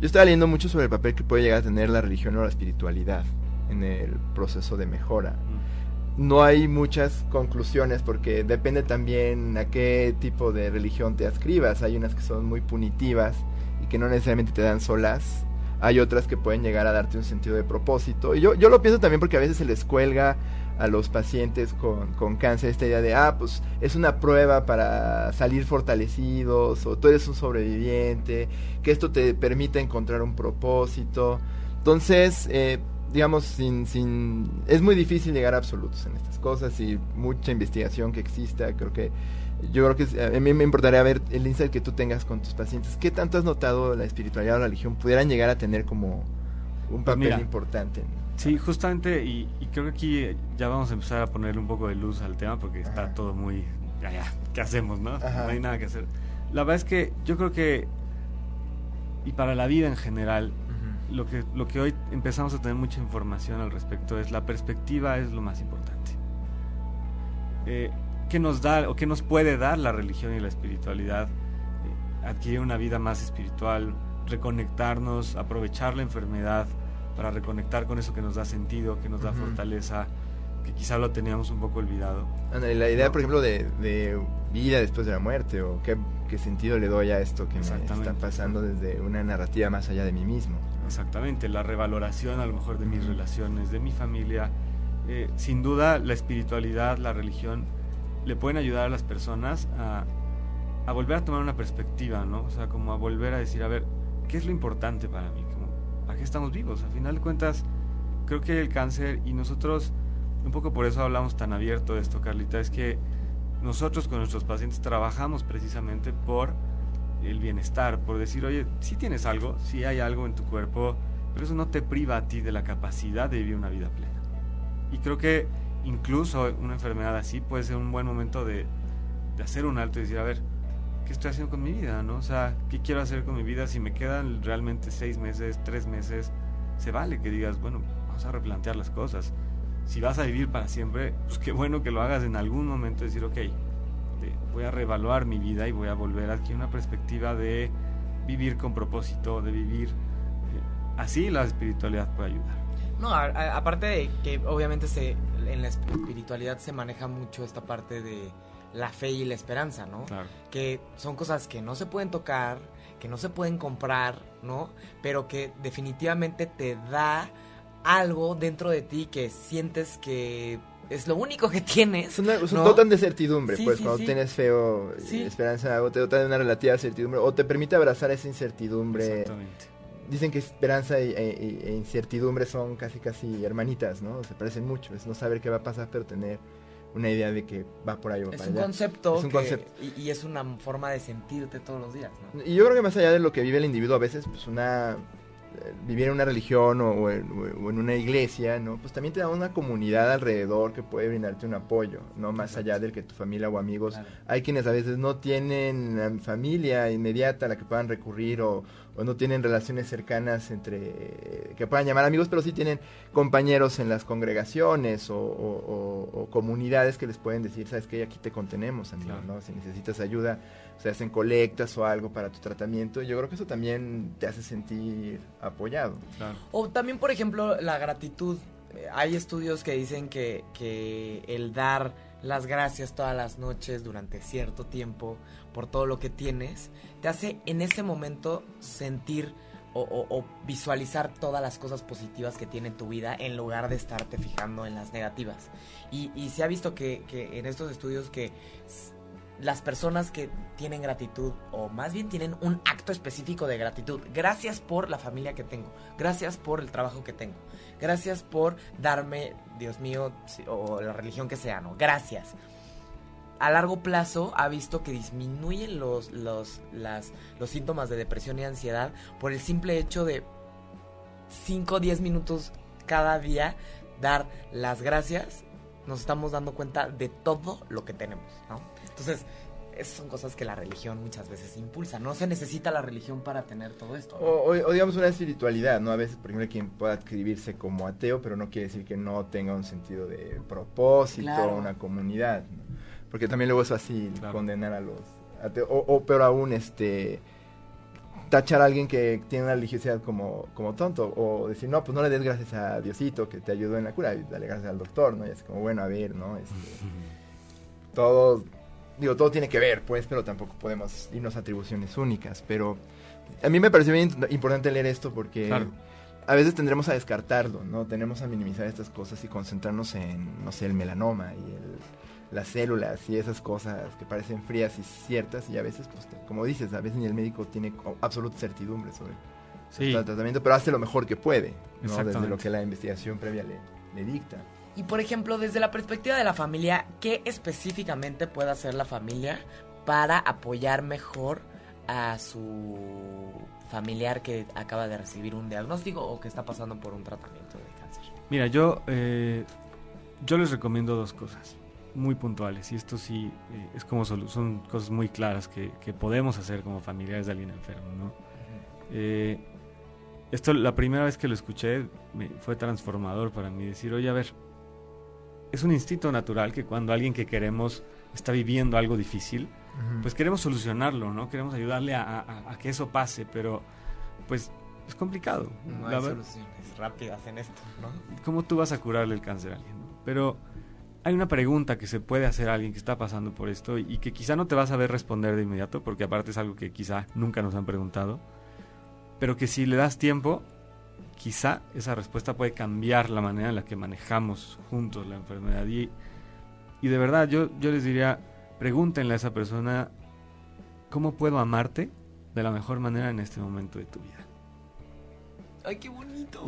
Yo estaba leyendo mucho sobre el papel que puede llegar a tener la religión o la espiritualidad en el proceso de mejora no hay muchas conclusiones porque depende también a qué tipo de religión te ascribas. Hay unas que son muy punitivas que no necesariamente te dan solas. Hay otras que pueden llegar a darte un sentido de propósito. Y yo, yo lo pienso también porque a veces se les cuelga a los pacientes con, con cáncer esta idea de, ah, pues es una prueba para salir fortalecidos o tú eres un sobreviviente, que esto te permite encontrar un propósito. Entonces, eh, digamos, sin, sin... Es muy difícil llegar a absolutos en estas cosas y mucha investigación que exista, creo que... Yo creo que a mí me importaría ver el insight que tú tengas con tus pacientes. ¿Qué tanto has notado la espiritualidad o la religión pudieran llegar a tener como un pues papel importante? Sí, justamente, y, creo que aquí ya vamos a empezar a ponerle un poco de luz al tema porque está todo muy... Ya, ya, ¿qué hacemos, no? No hay nada que hacer. La verdad es que yo creo que, y para la vida en general, lo que, lo que hoy empezamos a tener mucha información al respecto es la perspectiva es lo más importante. Eh, ¿Qué nos da o qué nos puede dar la religión y la espiritualidad? Eh, adquirir una vida más espiritual, reconectarnos, aprovechar la enfermedad para reconectar con eso que nos da sentido, que nos da fortaleza, que quizá lo teníamos un poco olvidado. la idea, por ejemplo, de, de, vida después de la muerte, o qué, qué sentido le doy a esto que me está pasando desde una narrativa más allá de mí mismo. Exactamente, la revaloración a lo mejor de mis relaciones, de mi familia. Eh, sin duda, la espiritualidad, la religión, le pueden ayudar a las personas a, a, volver a tomar una perspectiva, ¿no? O sea, como a volver a decir, a ver, ¿qué es lo importante para mí? Como, ¿Para qué estamos vivos? Al final de cuentas, creo que el cáncer, y nosotros, un poco por eso hablamos tan abierto de esto, Carlita, es que nosotros con nuestros pacientes trabajamos precisamente por el bienestar, por decir, oye, si tienes algo, si hay algo en tu cuerpo, pero eso no te priva a ti de la capacidad de vivir una vida plena. Y creo que incluso una enfermedad así puede ser un buen momento de, hacer un alto y decir, a ver, ¿qué estoy haciendo con mi vida? ¿no? O sea, ¿qué quiero hacer con mi vida? Si me quedan realmente seis meses, tres meses, se vale que digas, bueno, vamos a replantear las cosas. Si vas a vivir para siempre, pues qué bueno que lo hagas en algún momento, decir, ok, voy a reevaluar mi vida y voy a volver aquí una perspectiva de vivir con propósito, de vivir eh, así la espiritualidad puede ayudar. No, aparte de que obviamente se, en la espiritualidad se maneja mucho esta parte de la fe y la esperanza, ¿no? Que son cosas que no se pueden tocar, que no se pueden comprar, ¿no? Pero que definitivamente te da algo dentro de ti que sientes que es lo único que tienes. Es, un dotan de certidumbre, pues cuando tienes feo esperanza, o te dotan de una relativa certidumbre, o te permite abrazar esa incertidumbre. Exactamente. Dicen que esperanza e, e, incertidumbre son casi casi hermanitas, ¿no? Se parecen mucho, es no saber qué va a pasar, pero tener una idea de que va por ahí o es un Concepto es un concepto y, es una forma de sentirte todos los días, ¿no? Y yo creo que más allá de lo que vive el individuo, a veces, pues una vivir en una religión o, en, una iglesia, ¿no? Pues también te da una comunidad alrededor que puede brindarte un apoyo, ¿no? Más allá del que tu familia o amigos. Hay quienes a veces no tienen familia inmediata a la que puedan recurrir o, o no tienen relaciones cercanas entre que puedan llamar amigos, pero sí tienen compañeros en las congregaciones o, comunidades que les pueden decir, sabes que aquí te contenemos, amigo, ¿no? Si necesitas ayuda, se hacen colectas o algo para tu tratamiento. Yo creo que eso también te hace sentir apoyado. O también, por ejemplo, la gratitud. Hay estudios que dicen que, que el dar las gracias todas las noches durante cierto tiempo por todo lo que tienes, te hace en ese momento sentir o, visualizar todas las cosas positivas que tiene tu vida en lugar de estarte fijando en las negativas. Y, se ha visto que, que, en estos estudios que las personas que tienen gratitud, o más bien tienen un acto específico de gratitud, gracias por la familia que tengo, gracias por el trabajo que tengo, gracias por darme, Dios mío, o la religión que sea, ¿no? Gracias. A largo plazo ha visto que disminuyen los, los, los síntomas de depresión y ansiedad por el simple hecho de 5 o 10 minutos cada día dar las gracias, nos estamos dando cuenta de todo lo que tenemos, ¿no? Entonces, esas son cosas que la religión muchas veces impulsa. No se necesita la religión para tener todo esto. O, digamos una espiritualidad, ¿no? A veces, por ejemplo, quien pueda escribirse como ateo, pero no quiere decir que no tenga un sentido de propósito, una comunidad. ¿no? Porque también luego es fácil condenar a los... o, o, peor aún, este tachar a alguien que tiene una religiosidad como, como tonto o decir, no, pues no le des gracias a Diosito que te ayudó en la cura, y dale gracias al doctor, ¿no? Y es como, bueno, a ver, ¿no? Este, todo, digo, todo tiene que ver, pues, pero tampoco podemos irnos a atribuciones únicas, pero a mí me pareció bien importante leer esto porque a veces tendremos a descartarlo, ¿no? Tenemos a minimizar estas cosas y concentrarnos en, no sé, el melanoma y el las células y esas cosas que parecen frías y ciertas y a veces, pues, como dices, a veces ni el médico tiene absoluta certidumbre sobre el tratamiento, pero hace lo mejor que puede, ¿no? desde lo que la investigación previa le, le dicta. Y por ejemplo, desde la perspectiva de la familia, ¿qué específicamente puede hacer la familia para apoyar mejor a su familiar que acaba de recibir un diagnóstico o que está pasando por un tratamiento de cáncer? Mira, yo, eh, yo les recomiendo dos cosas muy puntuales y esto sí eh, es como son cosas muy claras que, podemos hacer como familiares de alguien enfermo, ¿no? Eh, esto la primera vez que lo escuché me, fue transformador para mí decir, oye, a ver, es un instinto natural que cuando alguien que queremos está viviendo algo difícil, pues queremos solucionarlo, ¿no? Queremos ayudarle a, que eso pase, pero pues es complicado. No hay soluciones rápidas en esto, ¿no? ¿Cómo tú vas a curarle el cáncer a alguien? Pero hay una pregunta que se puede hacer a alguien que está pasando por esto y que quizá no te vas a ver responder de inmediato, porque aparte es algo que quizá nunca nos han preguntado, pero que si le das tiempo, quizá esa respuesta puede cambiar la manera en la que manejamos juntos la enfermedad. Y, y de verdad, yo, yo les diría, pregúntenle a esa persona, ¿cómo puedo amarte de la mejor manera en este momento de tu vida? Ay, qué bonito.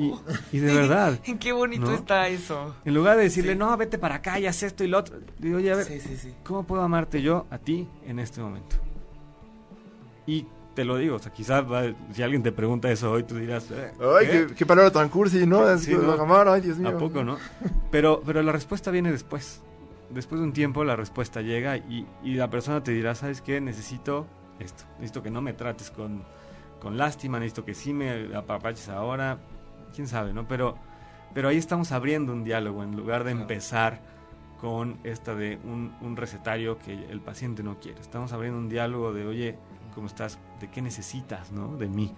Y, de verdad. qué bonito está eso. En lugar de decirle, no, vete para acá y haz esto y lo otro. Digo, oye, a ver, ¿cómo puedo amarte yo a ti en este momento? Y te lo digo, o sea, quizás si alguien te pregunta eso hoy, tú dirás, eh, ay, qué, palabra tan cursi, ¿no? Es ay, Dios mío. ¿A poco, no? Pero, pero la respuesta viene después. Después de un tiempo la respuesta llega y, y la persona te dirá, ¿sabes qué? Necesito esto. Necesito que no me trates con con lástima, necesito que sí me apapaches ahora, quién sabe, ¿no? Pero, pero ahí estamos abriendo un diálogo en lugar de empezar con esta de un, recetario que el paciente no quiere. Estamos abriendo un diálogo de, oye, ¿cómo estás? ¿De qué necesitas, no? De mí.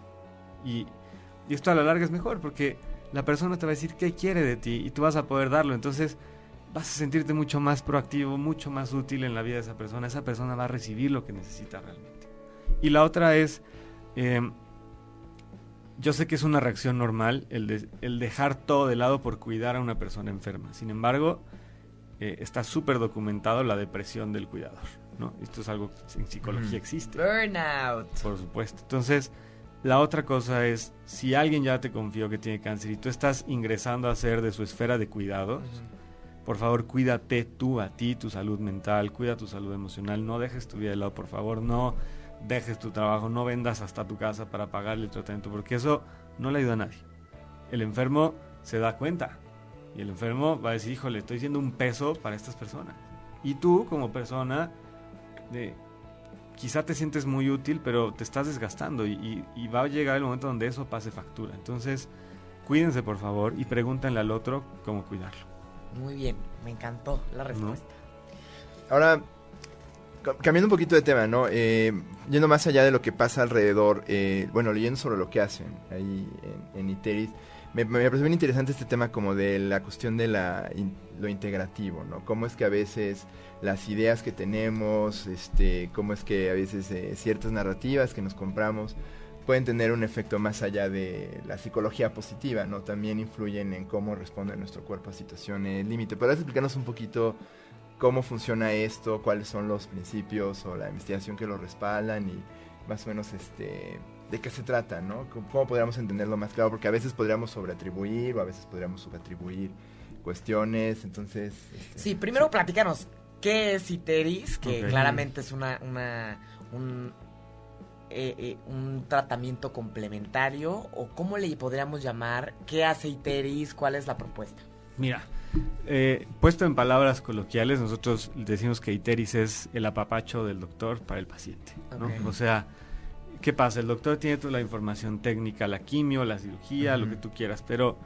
Y, esto a la larga es mejor porque la persona te va a decir qué quiere de ti y tú vas a poder darlo. Entonces vas a sentirte mucho más proactivo, mucho más útil en la vida de esa persona. Esa persona va a recibir lo que necesita realmente. Y la otra es Em, yo sé que es una reacción normal el, el, dejar todo de lado por cuidar a una persona enferma. Sin embargo, eh, está súper documentado la depresión del cuidador. ¿No? Esto es algo que en psicología existe. Burnout. Por supuesto. Entonces, la otra cosa es, si alguien ya te confió que tiene cáncer y tú estás ingresando a ser de su esfera de cuidados, por favor, cuídate tú a ti, tu salud mental, cuida tu salud emocional, no dejes tu vida de lado, por favor, no dejes tu trabajo, no vendas hasta tu casa para pagarle el tratamiento, porque eso no le ayuda a nadie. El enfermo se da cuenta y el enfermo va a decir, híjole, estoy siendo un peso para estas personas. Y tú como persona, de, quizá te sientes muy útil, pero te estás desgastando y, va a llegar el momento donde eso pase factura. Entonces, cuídense por favor y pregúntenle al otro cómo cuidarlo. Muy bien, me encantó la respuesta. Ahora, cambiando un poquito de tema, ¿no? Eh, yendo más allá de lo que pasa alrededor, eh, bueno, leyendo sobre lo que hacen ahí en, Iteris, me, me, parece bien interesante este tema como de la cuestión de la, lo integrativo, ¿no? Cómo es que a veces las ideas que tenemos, este, cómo es que a veces eh, ciertas narrativas que nos compramos pueden tener un efecto más allá de la psicología positiva, ¿no? También influyen en cómo responde nuestro cuerpo a situaciones límite. ¿Podrías explicarnos un poquito cómo funciona esto, cuáles son los principios o la investigación que lo respaldan y más o menos este de qué se trata, ¿no? ¿Cómo, podríamos entenderlo más claro? Porque a veces podríamos sobreatribuir o a veces podríamos subatribuir cuestiones, entonces... Este, sí, primero platícanos, ¿qué es Iteris? Que claramente es una, una un, eh, eh, un tratamiento complementario o cómo le podríamos llamar, ¿qué hace Iteris? ¿Cuál es la propuesta? Mira, eh, puesto en palabras coloquiales, nosotros decimos que Iteris es el apapacho del doctor para el paciente. O sea, ¿qué pasa? El doctor tiene toda la información técnica, la quimio, la cirugía, lo que tú quieras, pero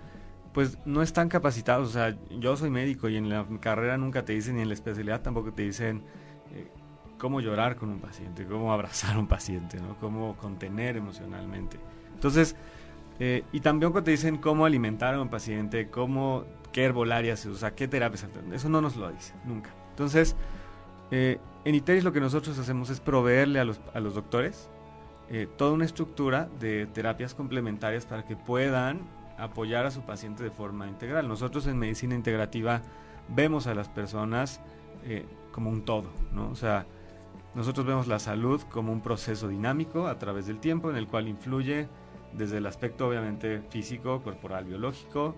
pues no están capacitados. O sea, yo soy médico y en la carrera nunca te dicen, ni en la especialidad tampoco te dicen eh, cómo llorar con un paciente, cómo abrazar a un paciente, ¿no? Cómo contener emocionalmente. Entonces, eh, y también te dicen cómo alimentar a un paciente, cómo qué herbolaria se usa, qué terapias. Eso no nos lo dice, nunca. Entonces, eh, en ITERIS lo que nosotros hacemos es proveerle a los, a los doctores eh, toda una estructura de terapias complementarias para que puedan apoyar a su paciente de forma integral. Nosotros en medicina integrativa vemos a las personas eh, como un todo, ¿no? O sea, nosotros vemos la salud como un proceso dinámico a través del tiempo en el cual influye desde el aspecto obviamente físico, corporal, biológico,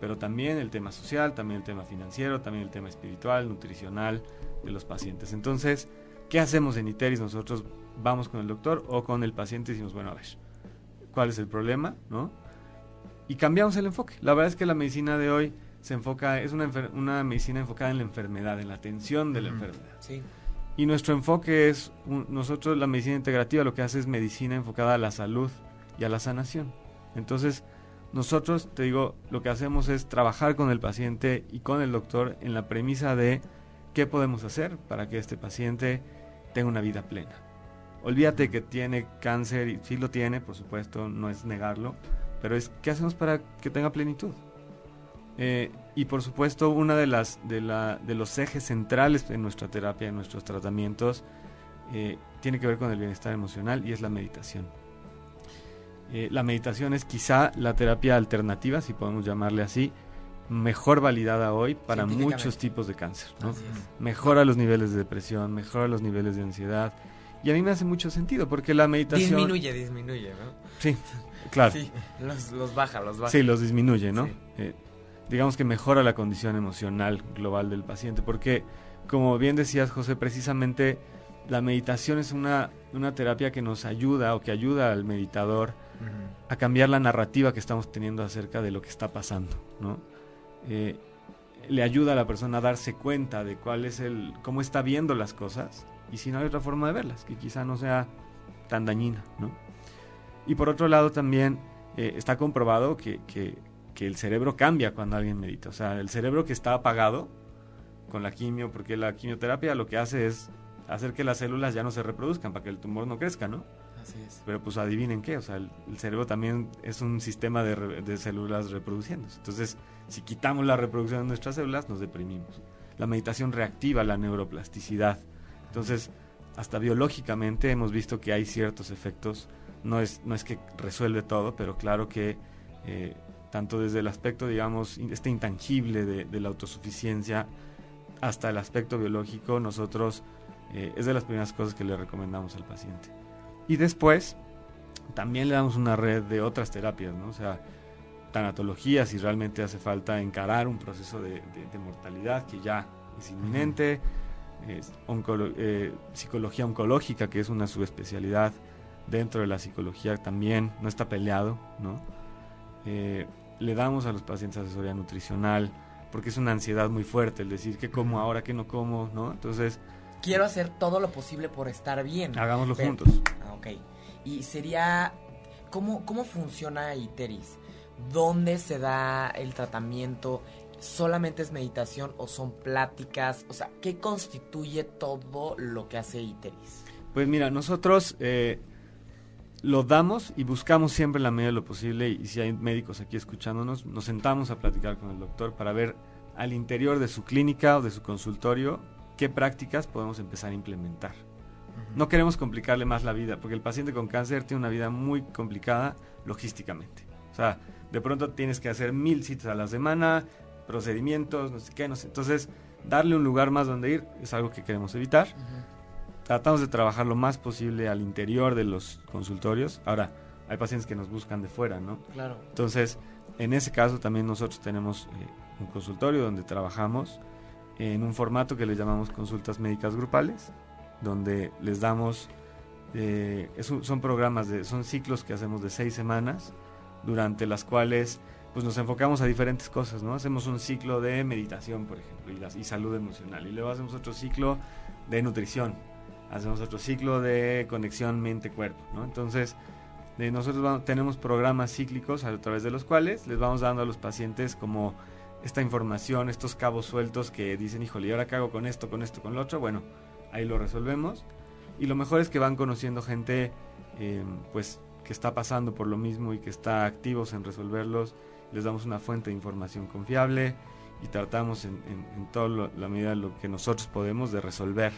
pero también el tema social, también el tema financiero, también el tema espiritual, nutricional de los pacientes. Entonces, ¿qué hacemos en ITERIS? Nosotros vamos con el doctor o con el paciente y decimos, bueno, a ver, ¿cuál es el problema? ¿no? Y cambiamos el enfoque. La verdad es que la medicina de hoy se enfoca, es una, una medicina enfocada en la enfermedad, en la atención de la enfermedad. Sí. Y nuestro enfoque es, nosotros la medicina integrativa lo que hace es medicina enfocada a la salud y a la sanación. Entonces, nosotros, te digo, lo que hacemos es trabajar con el paciente y con el doctor en la premisa de qué podemos hacer para que este paciente tenga una vida plena. Olvídate que tiene cáncer, y sí lo tiene, por supuesto, no es negarlo, pero es qué hacemos para que tenga plenitud. Eh, y por supuesto, uno de, las, de, la, de los ejes centrales en nuestra terapia, en nuestros tratamientos, eh, tiene que ver con el bienestar emocional y es la meditación. Eh, la meditación es quizá la terapia alternativa, si podemos llamarle así, mejor validada hoy para muchos tipos de cáncer. Mejora los niveles de depresión, mejora los niveles de ansiedad. Y a mí me hace mucho sentido porque la meditación... Disminuye, disminuye, ¿no? Sí, claro. Sí, los, baja, los baja. Sí, los disminuye, ¿no? Eh, digamos que mejora la condición emocional global del paciente porque, como bien decías, José, precisamente la meditación es una, una terapia que nos ayuda o que ayuda al meditador a cambiar la narrativa que estamos teniendo acerca de lo que está pasando, ¿no? Eh, le ayuda a la persona a darse cuenta de cuál es el, cómo está viendo las cosas y si no hay otra forma de verlas, que quizá no sea tan dañina, ¿no? Y por otro lado también eh, está comprobado que, que, que, el cerebro cambia cuando alguien medita, o sea, el cerebro que está apagado con la quimio, porque la quimioterapia lo que hace es hacer que las células ya no se reproduzcan para que el tumor no crezca, ¿no? Pero pues adivinen qué, o sea, el, cerebro también es un sistema de, células reproduciéndose. Entonces, si quitamos la reproducción de nuestras células, nos deprimimos. La meditación reactiva la neuroplasticidad. Entonces, hasta biológicamente hemos visto que hay ciertos efectos. No es, no es que resuelve todo, pero claro que eh, tanto desde el aspecto, digamos, este intangible de, la autosuficiencia hasta el aspecto biológico, nosotros eh, es de las primeras cosas que le recomendamos al paciente. Y después también le damos una red de otras terapias, ¿no? O sea, tanatología, si realmente hace falta encarar un proceso de, mortalidad que ya es inminente, eh, psicología oncológica, que es una subespecialidad dentro de la psicología también, no está peleado, ¿no? Eh, le damos a los pacientes asesoría nutricional, porque es una ansiedad muy fuerte el decir que como ahora, que no como, ¿no? Entonces, quiero hacer todo lo posible por estar bien. Hagámoslo Pero- juntos. Ah, ok. Y sería, ¿cómo, cómo funciona ITERIS? ¿Dónde se da el tratamiento? ¿Solamente es meditación o son pláticas? O sea, ¿qué constituye todo lo que hace ITERIS? Pues mira, nosotros eh, lo damos y buscamos siempre en la medida de lo posible, y si hay médicos aquí escuchándonos, nos sentamos a platicar con el doctor para ver al interior de su clínica o de su consultorio qué prácticas podemos empezar a implementar. No queremos complicarle más la vida, porque el paciente con cáncer tiene una vida muy complicada logísticamente. O sea, de pronto tienes que hacer mil citas a la semana, procedimientos, no sé qué, no sé. Entonces, darle un lugar más donde ir es algo que queremos evitar tratamos de trabajar lo más posible al interior de los consultorios. Ahora, hay pacientes que nos buscan de fuera, ¿no? Claro. Entonces, en ese caso también nosotros tenemos eh, un consultorio donde trabajamos en un formato que le llamamos consultas médicas grupales, donde les damos, eh, es son programas, de, son ciclos que hacemos de seis semanas, durante las cuales pues nos enfocamos a diferentes cosas, ¿no? Hacemos un ciclo de meditación, por ejemplo, y, salud emocional, y luego hacemos otro ciclo de nutrición, hacemos otro ciclo de conexión mente-cuerpo, ¿no? Entonces, de nosotros tenemos programas cíclicos a través de los cuales les vamos dando a los pacientes como esta información, estos cabos sueltos que dicen, híjole, ¿y ahora qué hago con esto, con esto, con lo otro? Bueno, ahí lo resolvemos. Y lo mejor es que van conociendo gente, eh, pues, que está pasando por lo mismo y que está activos en resolverlos. Les damos una fuente de información confiable y tratamos en, en, en toda la medida de lo que nosotros podemos de resolver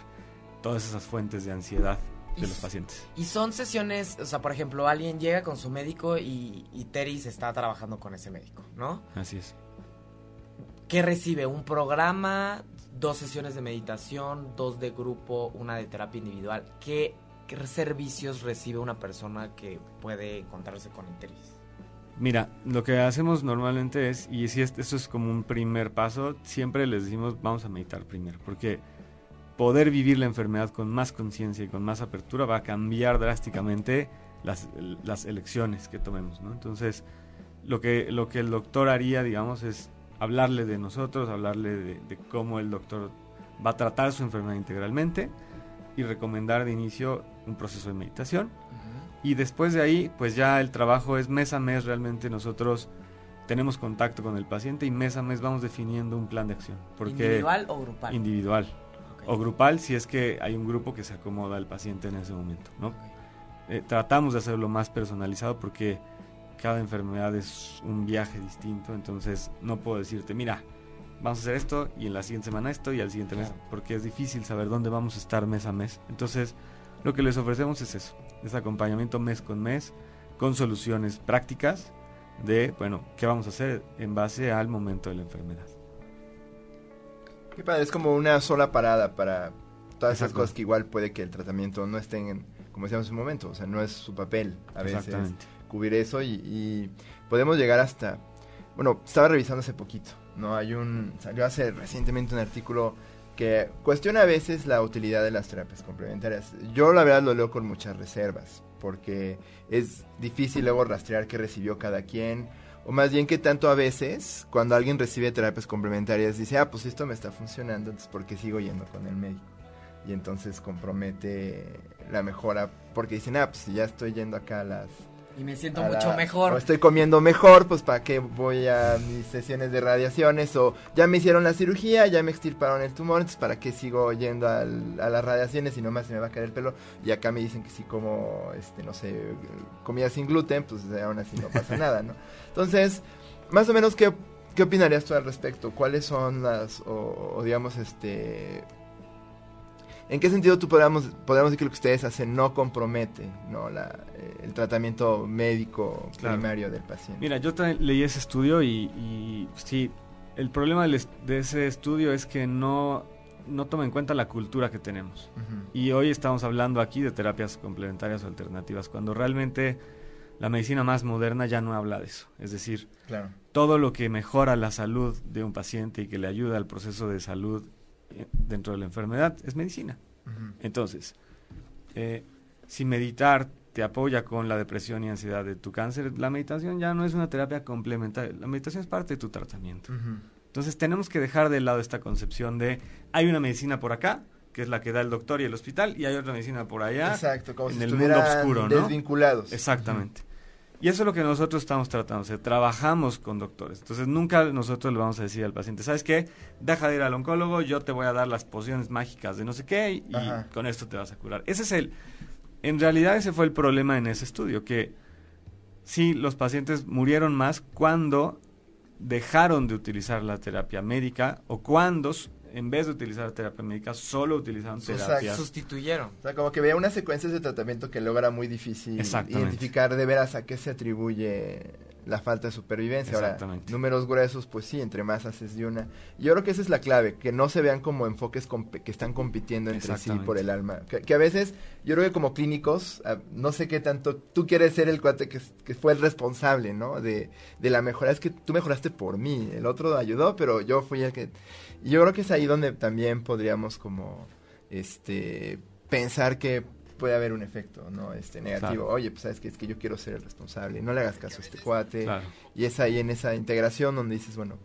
todas esas fuentes de ansiedad de los pacientes. Y son sesiones, o sea, por ejemplo, alguien llega con su médico y, y Teris está trabajando con ese médico, ¿no? Así es. ¿Qué recibe? ¿Un programa? ¿Dos sesiones de meditación? ¿Dos de grupo? ¿Una de terapia individual? ¿Qué, qué servicios recibe una persona que puede encontrarse con Interis? Mira, lo que hacemos normalmente es, y si es- esto es como un primer paso, siempre les decimos vamos a meditar primero, porque poder vivir la enfermedad con más conciencia y con más apertura va a cambiar drásticamente las, las elecciones que tomemos, ¿no? Entonces, lo que, lo que el doctor haría, digamos, es hablarle de nosotros, hablarle de cómo el doctor va a tratar su enfermedad integralmente y recomendar de inicio un proceso de meditación. Y después de ahí, pues ya el trabajo es mes a mes, realmente nosotros tenemos contacto con el paciente y mes a mes vamos definiendo un plan de acción. Porque ¿Individual o grupal? individual o grupal si es que hay un grupo que se acomoda al paciente en ese momento, ¿no? Eh, tratamos de hacerlo más personalizado porque cada enfermedad es un viaje distinto, entonces no puedo decirte, mira, vamos a hacer esto y en la siguiente semana esto y al siguiente mes, porque es difícil saber dónde vamos a estar mes a mes. Entonces, lo que les ofrecemos es eso, es acompañamiento mes con mes, con soluciones prácticas de, bueno, qué vamos a hacer en base al momento de la enfermedad. Qué padre, es como una sola parada para todas esas cosas que igual puede que el tratamiento no esté en, como decíamos en un momento, o sea, no es su papel a veces cubrir eso y, y podemos llegar hasta, bueno, estaba revisando hace poquito, ¿no? Hay un, salió hace recientemente un artículo que cuestiona a veces la utilidad de las terapias complementarias. Yo la verdad lo leo con muchas reservas, porque es difícil luego rastrear qué recibió cada quien, o más bien que tanto a veces, cuando alguien recibe terapias complementarias, dice, ah, pues esto me está funcionando, entonces ¿por qué sigo yendo con el médico? Y entonces compromete la mejora, porque dicen, ah, pues ya estoy yendo acá a las... Y me siento mucho la- mejor. O estoy comiendo mejor, pues para qué voy a mis sesiones de radiaciones, o ya me hicieron la cirugía, ya me extirparon el tumor, entonces para qué sigo yendo al- a las radiaciones y nomás se me va a caer el pelo. Y acá me dicen que si como, este, no sé, comida sin gluten, pues aún así no pasa nada, ¿no? Entonces, más o menos, ¿qué, qué opinarías tú al respecto? ¿Cuáles son las, o, o digamos, este... ¿En qué sentido tú podríamos, podríamos decir que lo que ustedes hacen no compromete ¿no? La, eh, el tratamiento médico Claro. primario del paciente? Mira, yo también leí ese estudio y, y sí, el problema de ese estudio es que no, no toma en cuenta la cultura que tenemos. Ujú. Y hoy estamos hablando aquí de terapias complementarias o alternativas, cuando realmente la medicina más moderna ya no habla de eso. Es decir, Claro. todo lo que mejora la salud de un paciente y que le ayuda al proceso de salud dentro de la enfermedad es medicina. Entonces, eh, si meditar te apoya con la depresión y ansiedad de tu cáncer, la meditación ya no es una terapia complementaria. La meditación es parte de tu tratamiento. Entonces tenemos que dejar de lado esta concepción de hay una medicina por acá que es la que da el doctor y el hospital, y hay otra medicina por allá, Exacto, como en si el mundo oscuro, ¿no? desvinculados. Exactamente. Y eso es lo que nosotros estamos tratando, o sea, trabajamos con doctores. Entonces, nunca nosotros le vamos a decir al paciente, ¿sabes qué? Deja de ir al oncólogo, yo te voy a dar las pociones mágicas de no sé qué y Ajá. con esto te vas a curar. Ese es el... En realidad ese fue el problema en ese estudio, que sí, los pacientes murieron más cuando dejaron de utilizar la terapia médica o cuando, en vez de utilizar terapia médica, solo utilizaron Exacto. terapias. Sustituyeron. O sea, como que veía unas secuencias de tratamiento que luego era muy difícil identificar de veras a qué se atribuye la falta de supervivencia. Ahora, Exactamente. números gruesos, pues sí, entre más haces de una. Y yo creo que esa es la clave, que no se vean como enfoques que están compitiendo entre sí por el alma. Que, que a veces, yo creo que como clínicos, ah, no sé qué tanto, tú quieres ser el cuate que, que fue el responsable, ¿no? De, de la mejora. Es que tú mejoraste por mí, el otro ayudó, pero yo fui el que... Y yo creo que es ahí donde también podríamos como, este, pensar que puede haber un efecto, ¿no? Este, negativo. Claro. Oye, pues sabes que es que yo quiero ser el responsable, no le hagas caso a este cuate. Claro. Y es ahí en esa integración donde dices, bueno,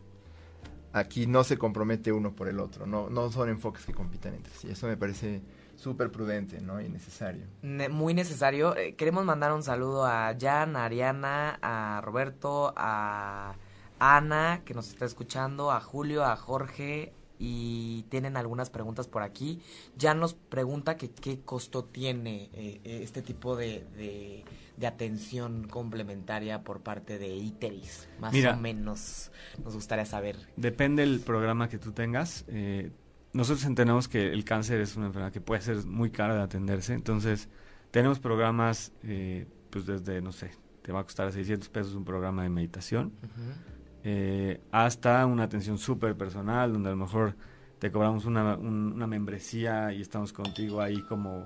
aquí no se compromete uno por el otro, no, no son enfoques que compitan entre sí. Eso me parece súper prudente, ¿no? Y necesario. Ne- muy necesario. Eh, queremos mandar un saludo a Jan, a Ariana, a Roberto, a Ana, que nos está escuchando, a Julio, a Jorge, y tienen algunas preguntas por aquí. Jan nos pregunta que qué costo tiene eh, eh, este tipo de, de, de atención complementaria por parte de ITERIS. Más Mira. o menos nos gustaría saber. Depende del programa que tú tengas. eh, nosotros entendemos que el cáncer es una enfermedad que puede ser muy cara de atenderse. Entonces, tenemos programas, eh, pues desde, no sé, te va a costar 600 pesos un programa de meditación, eh, hasta una atención súper personal, donde a lo mejor te cobramos una, un- una membresía y estamos contigo ahí como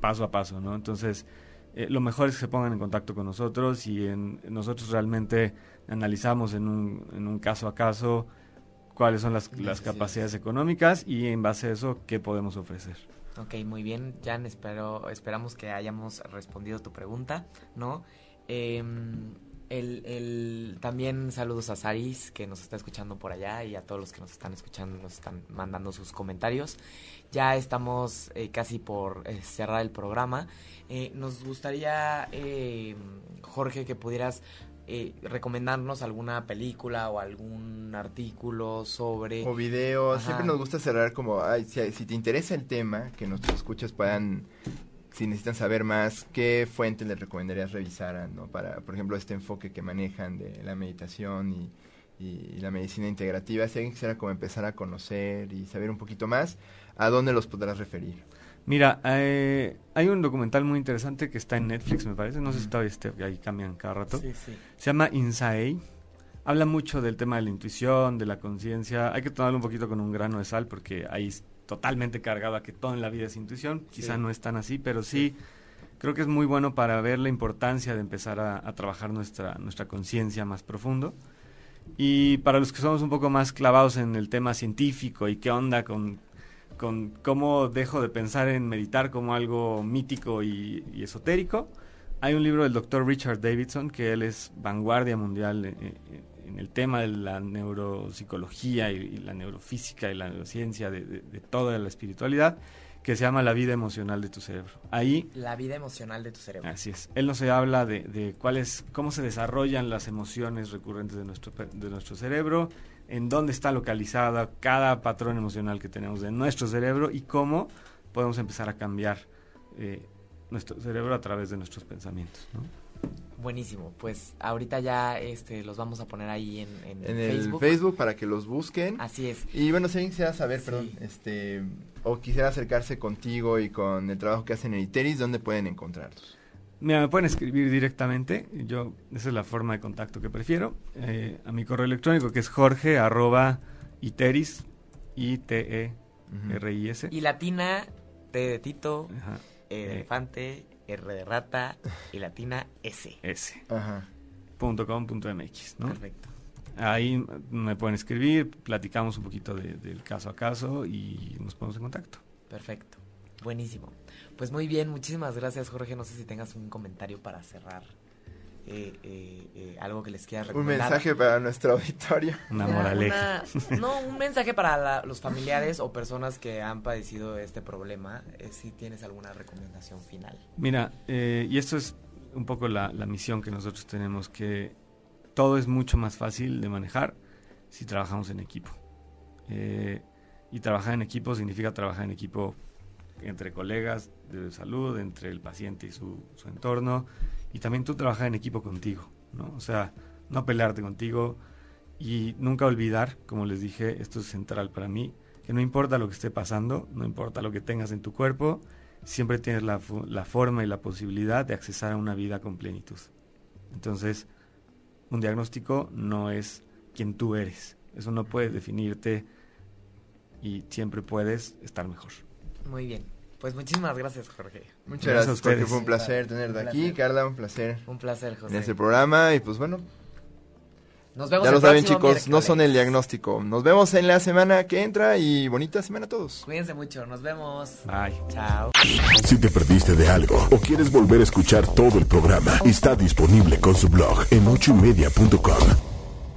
paso a paso, ¿no? Entonces, eh, lo mejor es que se pongan en contacto con nosotros y en, nosotros realmente analizamos en un, en un caso a caso cuáles son las, las capacidades económicas y en base a eso qué podemos ofrecer. Ok, muy bien, Jan, espero, esperamos que hayamos respondido tu pregunta, ¿no? Em, el, el- también saludos a Saris, que nos está escuchando por allá, y a todos los que nos están escuchando, nos están mandando sus comentarios. Ya estamos eh, casi por eh, cerrar el programa. Eh, nos gustaría, eh, Jorge, que pudieras eh, recomendarnos alguna película o algún artículo sobre... O video, Ajá. siempre nos gusta cerrar como, ay, si, si te interesa el tema, que nuestros escuchas puedan, si necesitan saber más, qué fuentes les recomendarías revisaran, ¿no? Para, por ejemplo, este enfoque que manejan de la meditación y, y la medicina integrativa. Si alguien quisiera como empezar a conocer y saber un poquito más, ¿a dónde los podrás referir? Mira, eh, hay un documental muy interesante que está en Netflix, me parece, no sé si todavía esté, ahí cambian cada rato. Sí, sí. Se llama Insae. Habla mucho del tema de la intuición, de la conciencia. Hay que tomarlo un poquito con un grano de sal porque ahí totalmente cargado a que todo en la vida es intuición. Quizá no es tan así, pero sí, creo que es muy bueno para ver la importancia de empezar a, a trabajar nuestra, nuestra conciencia más profundo. Y para los que somos un poco más clavados en el tema científico y qué onda con, con cómo dejo de pensar en meditar como algo mítico y, y esotérico, hay un libro del doctor Richard Davidson, que él es vanguardia mundial eh, eh, en el tema de la neuropsicología y, y la neurofísica y la neurociencia de, de- de toda la espiritualidad, que se llama La vida emocional de tu cerebro. Ahí La vida emocional de tu cerebro. Así es. Él nos habla de, de cuáles, cómo se desarrollan las emociones recurrentes de nuestro, de nuestro cerebro, en dónde está localizada cada patrón emocional que tenemos de nuestro cerebro y cómo podemos empezar a cambiar eh, nuestro cerebro a través de nuestros pensamientos. ¿no? Buenísimo, pues ahorita ya este los vamos a poner ahí en, en En el Facebook. Facebook para que los busquen. Así es. Y bueno, si alguien quisiera saber, Sí. perdón, este, o quisiera acercarse contigo y con el trabajo que hacen en Iteris, ¿dónde pueden encontrarlos? Mira, me pueden escribir directamente. Yo, esa es la forma de contacto que prefiero. eh, a mi correo electrónico que es jorge arroba iteris, i t e r i s Y latina, T de Tito, Ajá, E Eh. R de rata y latina S. s. Ajá. punto com punto mx, ¿no? Perfecto. Ahí me pueden escribir, platicamos un poquito de- del caso a caso y nos ponemos en contacto. Perfecto. Buenísimo. Pues muy bien, muchísimas gracias Jorge. No sé si tengas un comentario para cerrar eh, eh, eh, algo que les quiera Un recomendar. mensaje para nuestro auditorio. Una Una- moraleja. una- no, un mensaje para la- los familiares o personas que han padecido este problema. eh, si tienes alguna recomendación final. Mira, eh, y esto es un poco la, la misión que nosotros tenemos, que todo es mucho más fácil de manejar si trabajamos en equipo. Eh, y trabajar en equipo significa trabajar en equipo entre colegas de salud, entre el paciente y su, su entorno, y también tú trabajar en equipo contigo, ¿no? O sea, no pelearte contigo y nunca olvidar, como les dije, esto es central para mí, que no importa lo que esté pasando, no importa lo que tengas en tu cuerpo, siempre tienes la, la forma y la posibilidad de accesar a una vida con plenitud. Entonces, un diagnóstico no es quien tú eres. Eso no puede definirte y siempre puedes estar mejor. Muy bien. Pues muchísimas gracias, Jorge. Muchas Gracias a gracias, Jorge. Fue un placer tenerte Un aquí. placer. Carla, un placer Un placer, José. en este programa. Y pues bueno, Nos vemos ya el lo saben chicos, no son el diagnóstico. Nos vemos en la semana que entra y bonita semana a todos. Cuídense mucho. Nos vemos. Bye. Chao. Si te perdiste de algo o quieres volver a escuchar todo el programa, está disponible con su blog en ochoymedia.com.